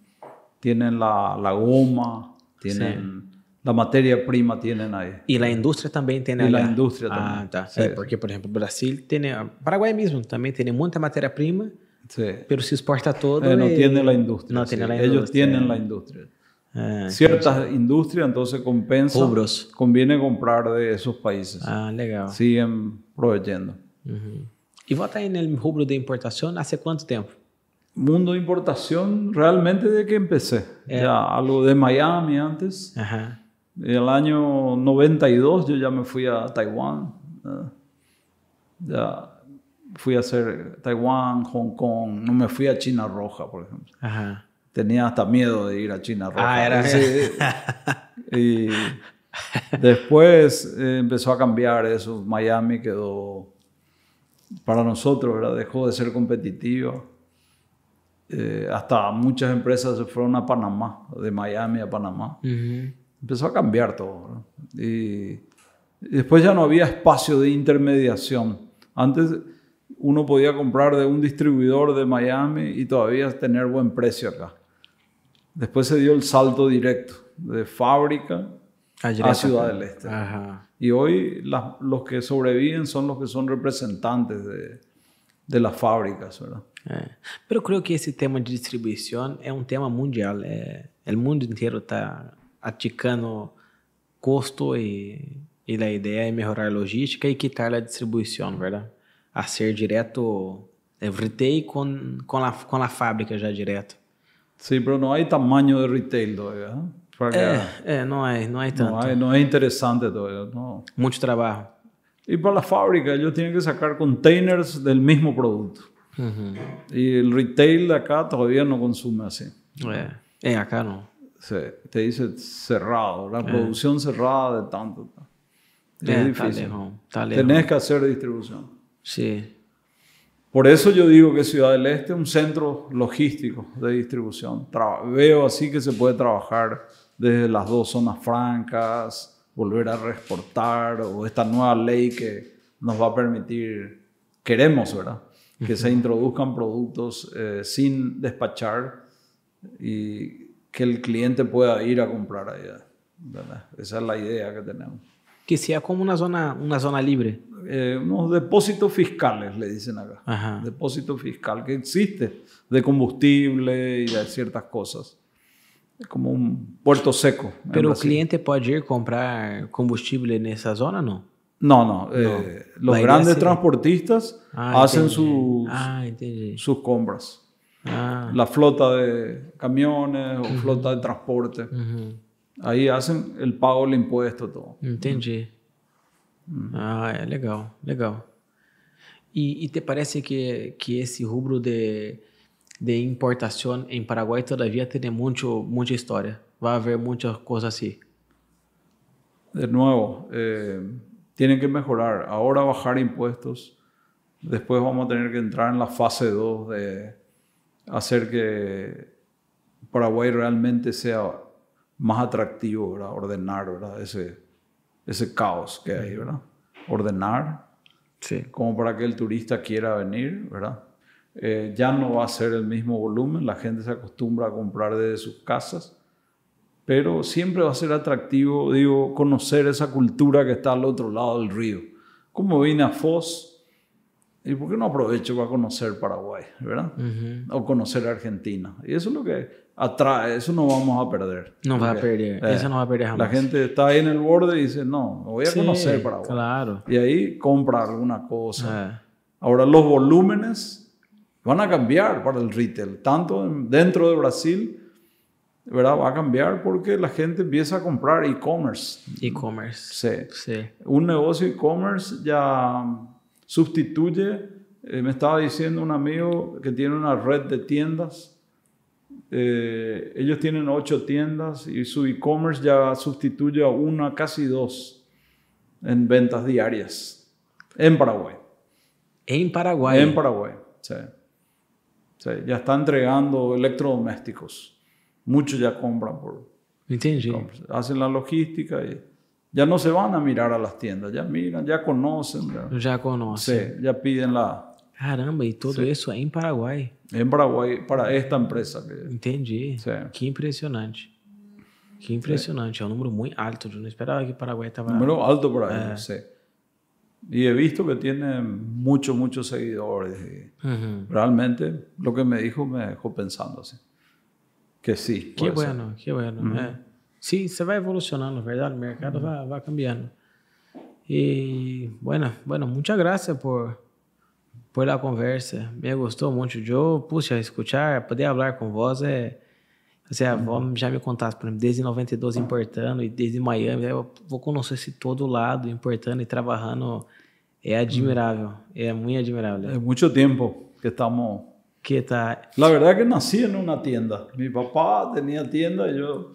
tienen la, la goma, tienen la materia prima, tienen ahí. E a indústria também tem E lá. a indústria Ah, também. tá. Sim. É, porque, por exemplo, o Brasil tem, Paraguai mesmo, também tem muita matéria-prima, Sí. pero se exporta todo. Eh, no e- tiene la industria. No sí. tiene la Ellos industria. tienen la industria. Ah, ciertas industrias, entonces compensa. Rubros. Conviene comprar de esos países. ah, legal. Siguen proveyendo. Uhum. E vos tá aí no rubro de importação há quanto tempo? Mundo de importación, realmente de que empecé. Ya algo de Miami antes. El año 92 yo ya me fui a Taiwán. ¿no? Ya fui a hacer Taiwán, Hong Kong. No me fui a China Roja, por ejemplo. Tenía hasta miedo de ir a China Roja. Ah, era- Sí. y después eh, empezó a cambiar eso. Miami quedó, para nosotros, ¿verdad? dejó de ser competitivo. Eh, hasta muchas empresas se fueron a Panamá, de Miami a Panamá. Empezó a cambiar todo. Y, después ya no había espacio de intermediación. Antes uno podía comprar de un distribuidor de Miami y todavía tener buen precio acá. Después se dio el salto directo de fábrica a Ciudad acá. del Este. Y hoy las- los que sobreviven son los que son representantes de, de las fábricas, ¿verdad? É. Pero eu creio que esse tema de distribuição é um tema mundial. É, o mundo inteiro está aticando custo e, e a ideia é melhorar a logística e quitar a distribuição, verdade? A ser direto, é, retail com, com, a, com a fábrica já direto. Sí, pero no hay tamaño de retail. ¿eh? Que- É, é não é, não é tanto. no es interesante todavía. No. Muito trabalho. Y para la fábrica ellos tienen que sacar containers del mismo producto. Uhum. Y el retail de acá todavía no consume así. É. é, acá não. Se- te dice cerrado, la producción cerrada de tanto. Es tá difícil. lejos. Lejos. Tenés que hacer distribución. Sim. Por eso yo digo que Ciudad del Este es un centro logístico de distribución. Tra- veo así que se puede trabajar desde las dos zonas francas, volver a reexportar, o esta nueva ley que nos va a permitir, queremos, ¿verdad? Que se introduzcan productos eh, sin despachar y que el cliente pueda ir a comprar allá. ¿verdad? Esa es la idea que tenemos. Que se é como uma zona, uma zona livre. eh, unos depósitos fiscales, le dicen acá. Ajá. Depósito fiscal que existe de combustible y de ciertas cosas. como un puerto seco. en Pero Brasil. cliente pode ir comprar combustível nessa zona, não? No, no. eh, los grandes transportistas Ah, hacen sus, Ah, sus compras. Ah, La flota de camiones o flota de transporte. Ahí hacen el pago del impuesto, todo. entendi. Ah, é legal, legal. E, e te parece que, que esse rubro de, de importação em Paraguai todavia tem muito, muita história? Vai haver muitas coisas assim. De nuevo, eh, tienen que mejorar. Ahora bajar impuestos. Después vamos a tener que entrar en la fase 2 de hacer que Paraguay realmente sea más atractivo, ¿verdad? Ordenar, ¿verdad? Ese, ese caos que hay, ¿verdad? Ordenar Sim. como para que el turista quiera venir, ¿verdad? Eh, ya no va a ser el mismo volumen, la gente se acostumbra a comprar desde sus casas, pero siempre va a ser atractivo, digo, conocer esa cultura que está al otro lado del río. Como vine a Foz, ¿y por qué no aprovecho para conocer Paraguay, ¿verdad? Uhum. O conocer Argentina. Y eso es lo que atrae, eso no vamos a perder. Não vai Porque, perder. eh, Esse não vai perder La jamais. gente está ahí en el borde y dice, no, voy a Sim, conocer Paraguay. Claro. Y ahí compra alguna cosa. É. Ahora los volúmenes van a cambiar para el retail, tanto en- dentro de Brasil, ¿verdad? Va a cambiar porque la gente empieza a comprar e-commerce. E-commerce. Sí. Sim. Un negocio e-commerce ya sustituye, eh, me estaba diciendo un amigo que tiene una red de tiendas, eh, ellos tienen ocho tiendas y su e-commerce ya sustituye a una, casi dos, en ventas diarias, en Paraguay. Em Paraguai. En Paraguay, sí. Sí, Ya está entregando electrodomésticos. Muchos ya compran por... Entendi. compran. Hacen la logística y ya no se van a mirar a las tiendas. Ya miran, ya conocen. Ya, conosco. sí, ya piden la... Caramba, e tudo isso é em Paraguai. En Paraguay, para esta empresa. Que, Entendi. Sí. Que impressionante. Que impressionante. É um número muito alto. Eu não esperava que o Paraguai estava. número alto para ellos, sí. Y he visto que tiene muchos, muchos seguidores. y realmente lo que me dijo me dejó pensando así. Que sí. Que puede ser. bueno, que bueno. É. Sim, você vai evolucionando, verdade? O mercado vai, vai cambiando. E, bueno, bueno, muchas gracias por, por la conversa. Me gostou muito. Eu, puxa, escuchar, poder falar com vós é. Você, a avó já me contasse, por exemplo, desde 92 importando e desde Miami, eu vou conhecer esse todo lado, importando e trabalhando. É admirável, é muito admirável. Es mucho tiempo que estamos La verdad que nací en una tienda. Mi papá tenía tienda y yo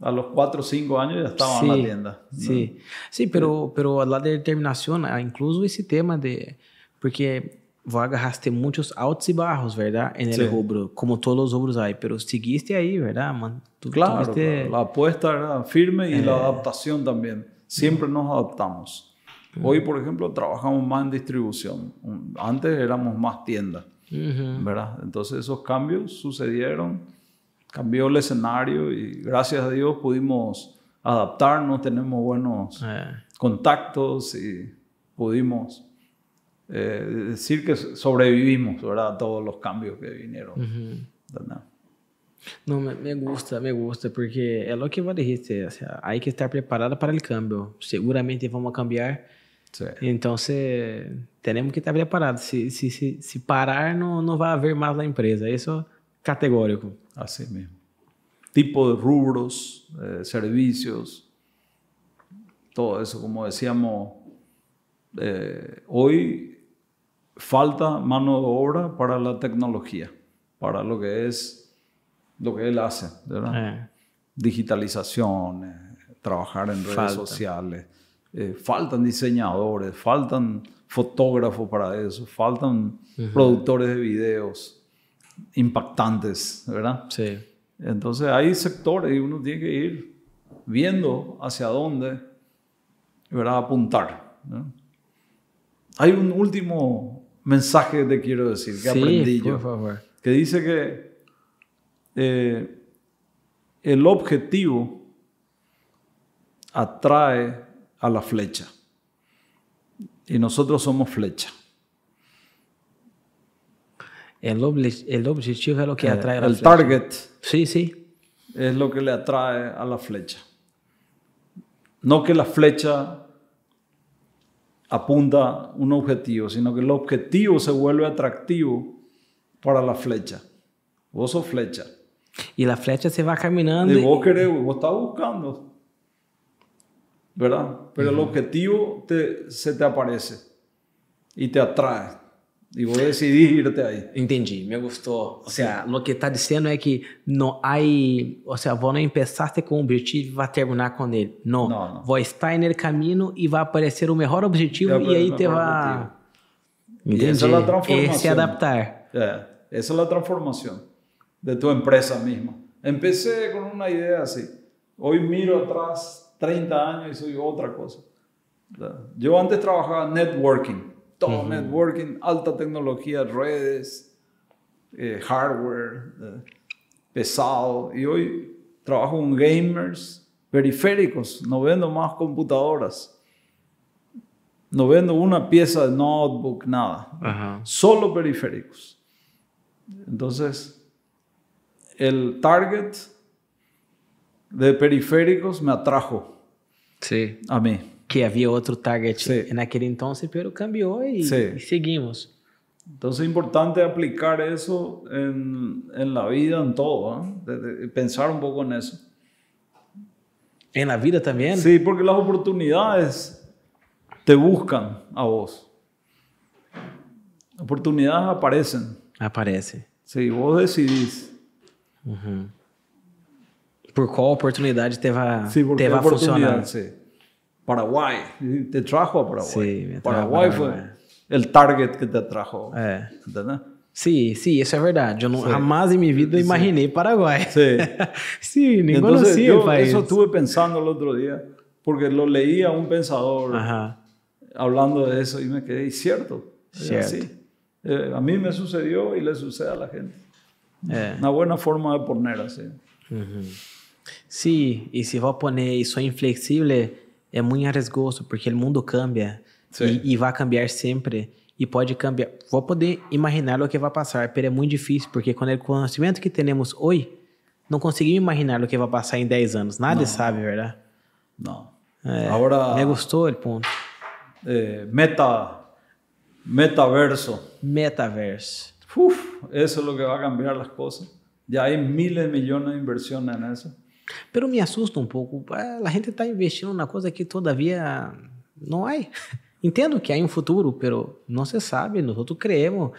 a los 4 o 5 años ya estaba en la tienda. Sim, sim, pero, pero la determinação, ah, incluso esse tema de... Porque vos agarraste muitos altos e bajos, ¿verdad? En el Sí. rubro, como todos los rubros hay, pero seguiste ahí, ¿verdad, man? Tú Claro, tuviste- claro, la apuesta era firme y la adaptación también. Siempre nos adaptamos. Hoy, por ejemplo, trabajamos más en distribución. Antes éramos más ¿verdad? Entonces esos cambios sucedieron, cambió el escenario y gracias a Dios pudimos adaptarnos, tenemos buenos É. contactos y pudimos eh, decir que sobrevivimos, ¿verdad? A todos los cambios que vinieron. ¿verdad? Não, me, me gusta, me gusta, porque é lo que vos dijiste, o sea, hay que estar preparado para el cambio. Seguramente vamos a cambiar, Sí. tenemos que estar preparados. Si, si, si, si parar, no, no va a haber más la empresa, eso categórico. Así mismo. Tipo de rubros, eh, servicios, todo eso, como decíamos, eh, hoy falta mano de obra para la tecnología, para lo que es lo que él hace, ¿verdad? É. digitalización, eh, trabajar en redes sociales. Eh, faltan diseñadores, faltan fotógrafos para eso, faltan productores de videos impactantes, ¿verdad? Sí. Entonces hay sectores y uno tiene que ir viendo hacia dónde, ¿verdad? Apuntar. ¿no? Hay un último mensaje que te quiero decir, que Sí, aprendí por yo favor. que dice que eh, el objetivo atrae a la flecha y nosotros somos flecha. El, el objetivo es lo que Eh, atrae a la el flecha. target Sí, sí. es lo que le atrae a la flecha. No que la flecha apunta un objetivo, sino que el objetivo se vuelve atractivo para la flecha. Vos sos flecha. Y la flecha se va caminando. Y vos querés, vos estás buscando. ¿Verdad? Pero el objetivo te, se te aparece y te atrae. Y vos decidís irte ahí. Entendi, me gostou. Ou seja, o que está dizendo é que não há, ou seja, vou não começaste com um objetivo e vai terminar com ele. Não, Não, não. vou estar no caminho e vai aparecer o melhor objetivo e aí aparecer o te vai... Entendi. É se adaptar. Eh, esa es la transformación de tu empresa misma. Empecé con una idea así. Hoy miro atrás 30 años y soy otra cosa. ¿verdad? Yo antes trabajaba en networking. Todo networking, alta tecnología, redes, eh, hardware, eh, pesado. Y hoy trabajo con gamers, periféricos. No vendo más computadoras. No vendo una pieza de notebook, nada solo periféricos. Entonces, el target de periféricos me atrajo Sim. a mí. Que havia outro target Sim. naquele então, pero cambiou e, Sim. e seguimos. Entonces es importante aplicar eso en, en la vida, en todo, ¿eh? De- de- pensar un poco en eso. E na vida também? Sí, porque las oportunidades te buscan a vos. Oportunidades aparecen. Aparece. Si vos decidís. Por qual oportunidade te vai, Sí, porque te vai oportunidad, funcionar? sí. Paraguay, te trajo a Paraguay. Sí, trajo a Paraguay Paraguay. el target que te atrajo. É. ¿entendés? Sim, sim, isso é verdade. Eu não, jamais em minha vida imaginei Paraguai. Sí. sim, nem conhecia o país. eso estuve pensando el otro día, porque lo leí a un pensador Ajá. hablando de eso y me quedé, y cierto, Cierto. así. Eh, a mí me sucedió y le sucede a la gente. É. Una buena forma de poner Sim, e se vou poner isso inflexível, é muito arriscoso, porque o mundo cambia e, e vai cambiar sempre. E pode cambiar. Vou poder imaginar o que vai passar, mas é muito difícil, porque com o conhecimento que temos hoje, não conseguimos imaginar o que vai passar em 10 anos. Nada sabe, verdade? No. É, Ahora, Me gostou o ponto. eh, meta, metaverso. Metaverso. Uf, eso es lo que va a cambiar las cosas. Ya hay miles de millones de inversiones en eso. Pero me assusta um pouco. Ah, A gente está investindo na coisa que todavia não há. Entendo que há um futuro, pero não se sabe. Nós creemos.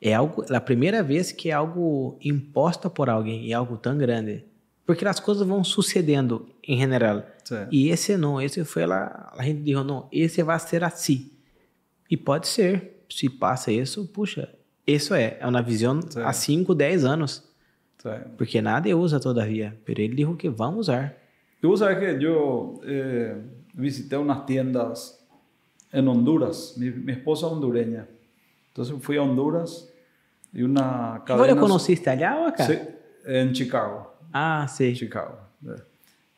É algo, a primeira vez que é algo imposto por alguém e algo tão grande. Porque as coisas vão sucedendo em geral. Sí. E esse não, esse foi lá, a gente disse, não, esse vai ser assim. E pode ser, se passa isso, puxa, isso é, é uma visão Sim. há 5, 10 anos. Porque nadie usa todavía, pero él dijo que a usar. Vos sabés que yo eh, visité unas tiendas en Honduras. Mi, mi esposa es hondureña. Entonces fui a Honduras y una ¿Vos cadena... lo conociste allá o acá? Sí, en Chicago. Ah, sí. Chicago.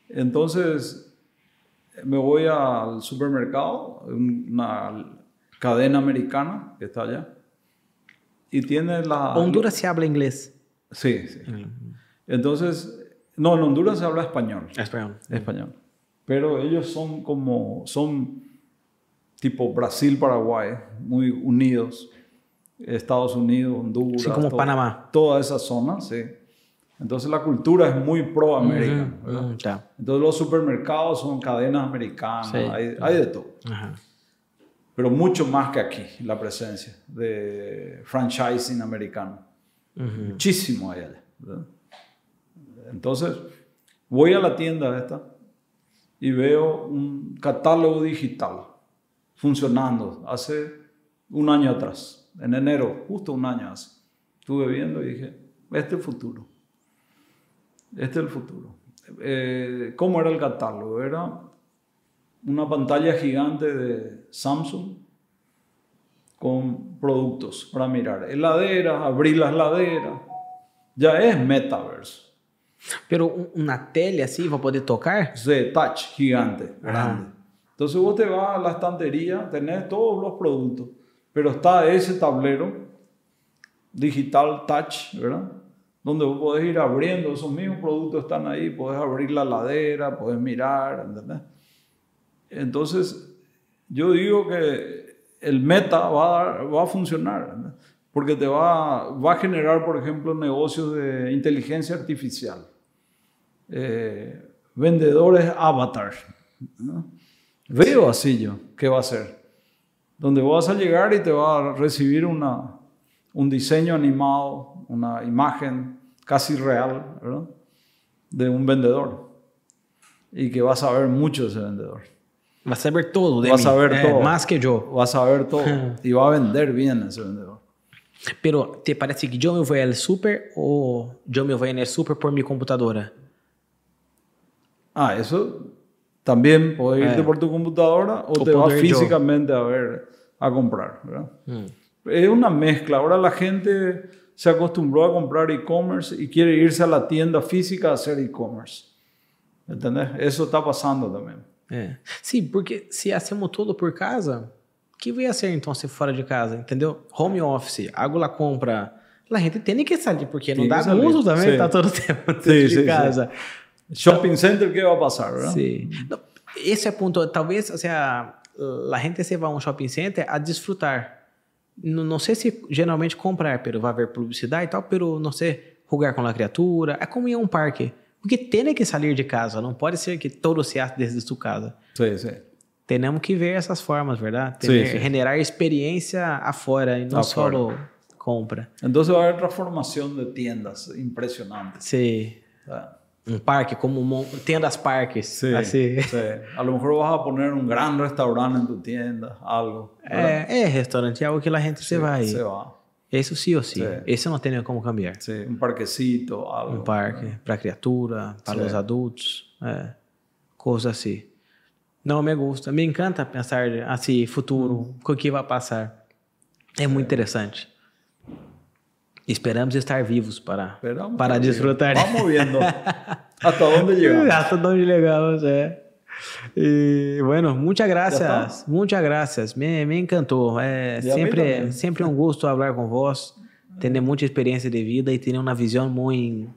Entonces me voy al supermercado, una cadena americana que está allá, y tiene la... Honduras se habla inglés. Sí, sí. Entonces, no, en Honduras se habla español. Español. Español. Pero ellos son como, son tipo Brasil, Paraguay, muy unidos. Estados Unidos, Honduras. Sí, como todo- Panamá. Toda esa zona, sí. Entonces la cultura es muy pro América. ¿verdad? Mm, tá. Entonces los supermercados son cadenas americanas, Sí. hay, hay de todo. Pero mucho más que aquí, la presencia de franchising americano. Muchísimo hay allá. ¿verdad? Entonces, voy a la tienda esta y veo un catálogo digital funcionando hace un año atrás, en enero, justo un año hace. Estuve viendo y dije, este es el futuro. Este es el futuro. Eh, ¿Cómo era el catálogo? Era una pantalla gigante de Samsung con productos para mirar. Heladeras, abrir las laderas. Ya es metaverso. Pero uma tele assim, vai poder tocar? de touch gigante, grande. Entonces vos te vas a la estantería, tenés todos los productos, pero está ese tablero digital touch, ¿verdad? donde vos podés ir abriendo, esos mismos productos están ahí, podés abrir la ladera, podés mirar, ¿entendés? Entonces, yo digo que el meta va a, va a funcionar, porque te va, va a generar, por ejemplo, negocios de inteligencia artificial, eh, vendedores avatars. ¿no? Veo así yo, ¿qué va a ser? Donde vas a llegar y te va a recibir una, un diseño animado, una imagen casi real, ¿verdad? De un vendedor. Y que vas a ver mucho de ese vendedor. Vas a ver todo de Vas mí, a ver eh, todo. Más que yo. Vas a ver todo. y va a vender bien ese vendedor. Pero, ¿te parece que yo me voy al súper o yo me voy en el súper por mi computadora? Ah, eso también puedes irte Eh. por tu computadora o, O te vas poder yo. físicamente a ver, a comprar, ¿verdad? Mm. Es una mezcla. Ahora la gente se acostumbró a comprar e-commerce y quiere irse a la tienda física a hacer e-commerce. ¿Entendés? Eso está pasando también. É. Sim, porque se hacemos tudo por casa, o que vai ser então se fora de casa, entendeu? Home office, hago la compra. A gente tem que sair, porque não que dá uso também, sim. tá todo tempo dentro Sim, de sim, casa. Shopping center, ¿qué va a pasar? ¿verdad? Sim. Não, esse é o ponto. Talvez, o sea, a gente se vá a um shopping center a desfrutar. Não, não sei se geralmente comprar, pero vai haver publicidade e tal, pero não sei, jogar com a criatura. É como ir a um parque. Porque tem que sair de casa, não pode ser que todo se hace desde sua casa. Sí, sí. Tenemos que ver essas formas, ¿verdad? Sí, Tener- sí. Generar experiencia afuera y no Afuera. solo compra. Entonces va a haber transformación de tiendas impresionante. Sí. ¿verdad? Un parque, como un mon- tiendas parques. Sí, Así. sí. A lo mejor vas a poner un gran restaurante en tu tienda, algo. É, é restaurante, é algo que a gente se vai. Se va. Isso sim ou sim. Sí. Esse não tem como cambiar. Sí, un parquecito, algo. Um parque para criatura, para Sí. os adultos, é, coisa assim. Não me gusta, me encanta pensar assim, futuro, com o que vai passar. É muito interessante. Esperamos estar vivos para, Esperamos para desfrutar. Vamos viendo hasta dónde llegamos. Hasta donde llegamos, é. E, bueno, muchas gracias, muchas gracias. Me, me encantou. É E mim sempre, sempre um gosto falar com vós, ter muita experiência de vida e ter uma visão muito.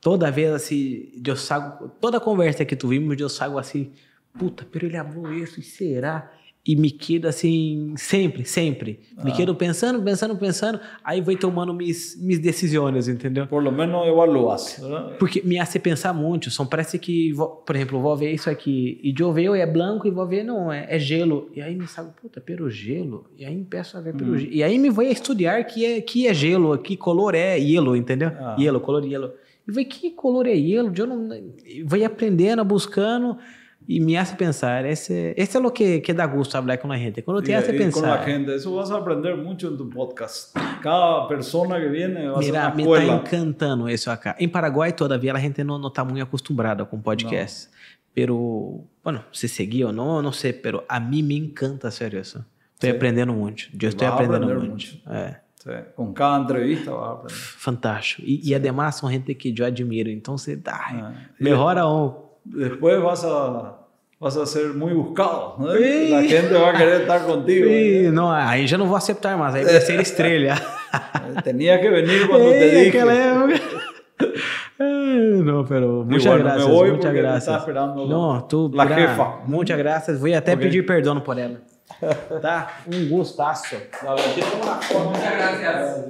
Toda vez assim, eu sago, toda conversa que tuvimos, eu sago assim, puta, pero ele falou isso, e será? E me quedo assim, sempre, sempre. Me quedo pensando, pensando, pensando, aí vou tomando mis, mis decisões, entendeu? Por lo menos evaluas. ¿verdad? Porque me hace pensar muito. São parece que, por exemplo, vou ver isso aqui e eu ver é branco e vou ver não é, é gelo. E aí me sabe, puta, pelo gelo. E aí me peço a ver pelo gelo. E aí me vou estudar que é que é gelo, que color é yellow, entendeu? Ah. Yellow, color yellow. E vai que color é yellow? Eu não vou aprendendo, buscando e me hace pensar. Esse, esse é o que que dá gosto falar com a gente. Quando te Y, hace y con la pensar. gente, eso vas a aprender mucho en tu podcast. Cada persona que viene va a ser Mira, una me está escuela. encantando isso acá. Em Paraguai, todavia, a gente não, não tá muito acostumbrada com podcast. Pero, bueno, se seguir ou não, eu não sei, pero a mim me encanta hacer isso. Estou Sí. aprendendo muito. Eu estou Vas a aprendendo aprender muito. mucho. É, Sí, Con cada entrevista vas a aprender. fantástico. E, e además, são gente que eu admiro. Então, você dá. Ah, melhor aún. Después vas a, vas a ser muy buscado. ¿no? Sí. La gente va a querer estar contigo. E, não, aí já não vou aceitar mais. Aí vai ser estrela. Eh, Tenías que venir cuando te Ei, dije. aquela época. Eh, No, pero Y muchas bueno, me gracias, voy muchas porque me gracias. está esperando no, tú, la mira, jefa. Muchas gracias. Voy até Ok. pedir perdão por ela. Tá? Um gustaço. Dale. Muchas gracias.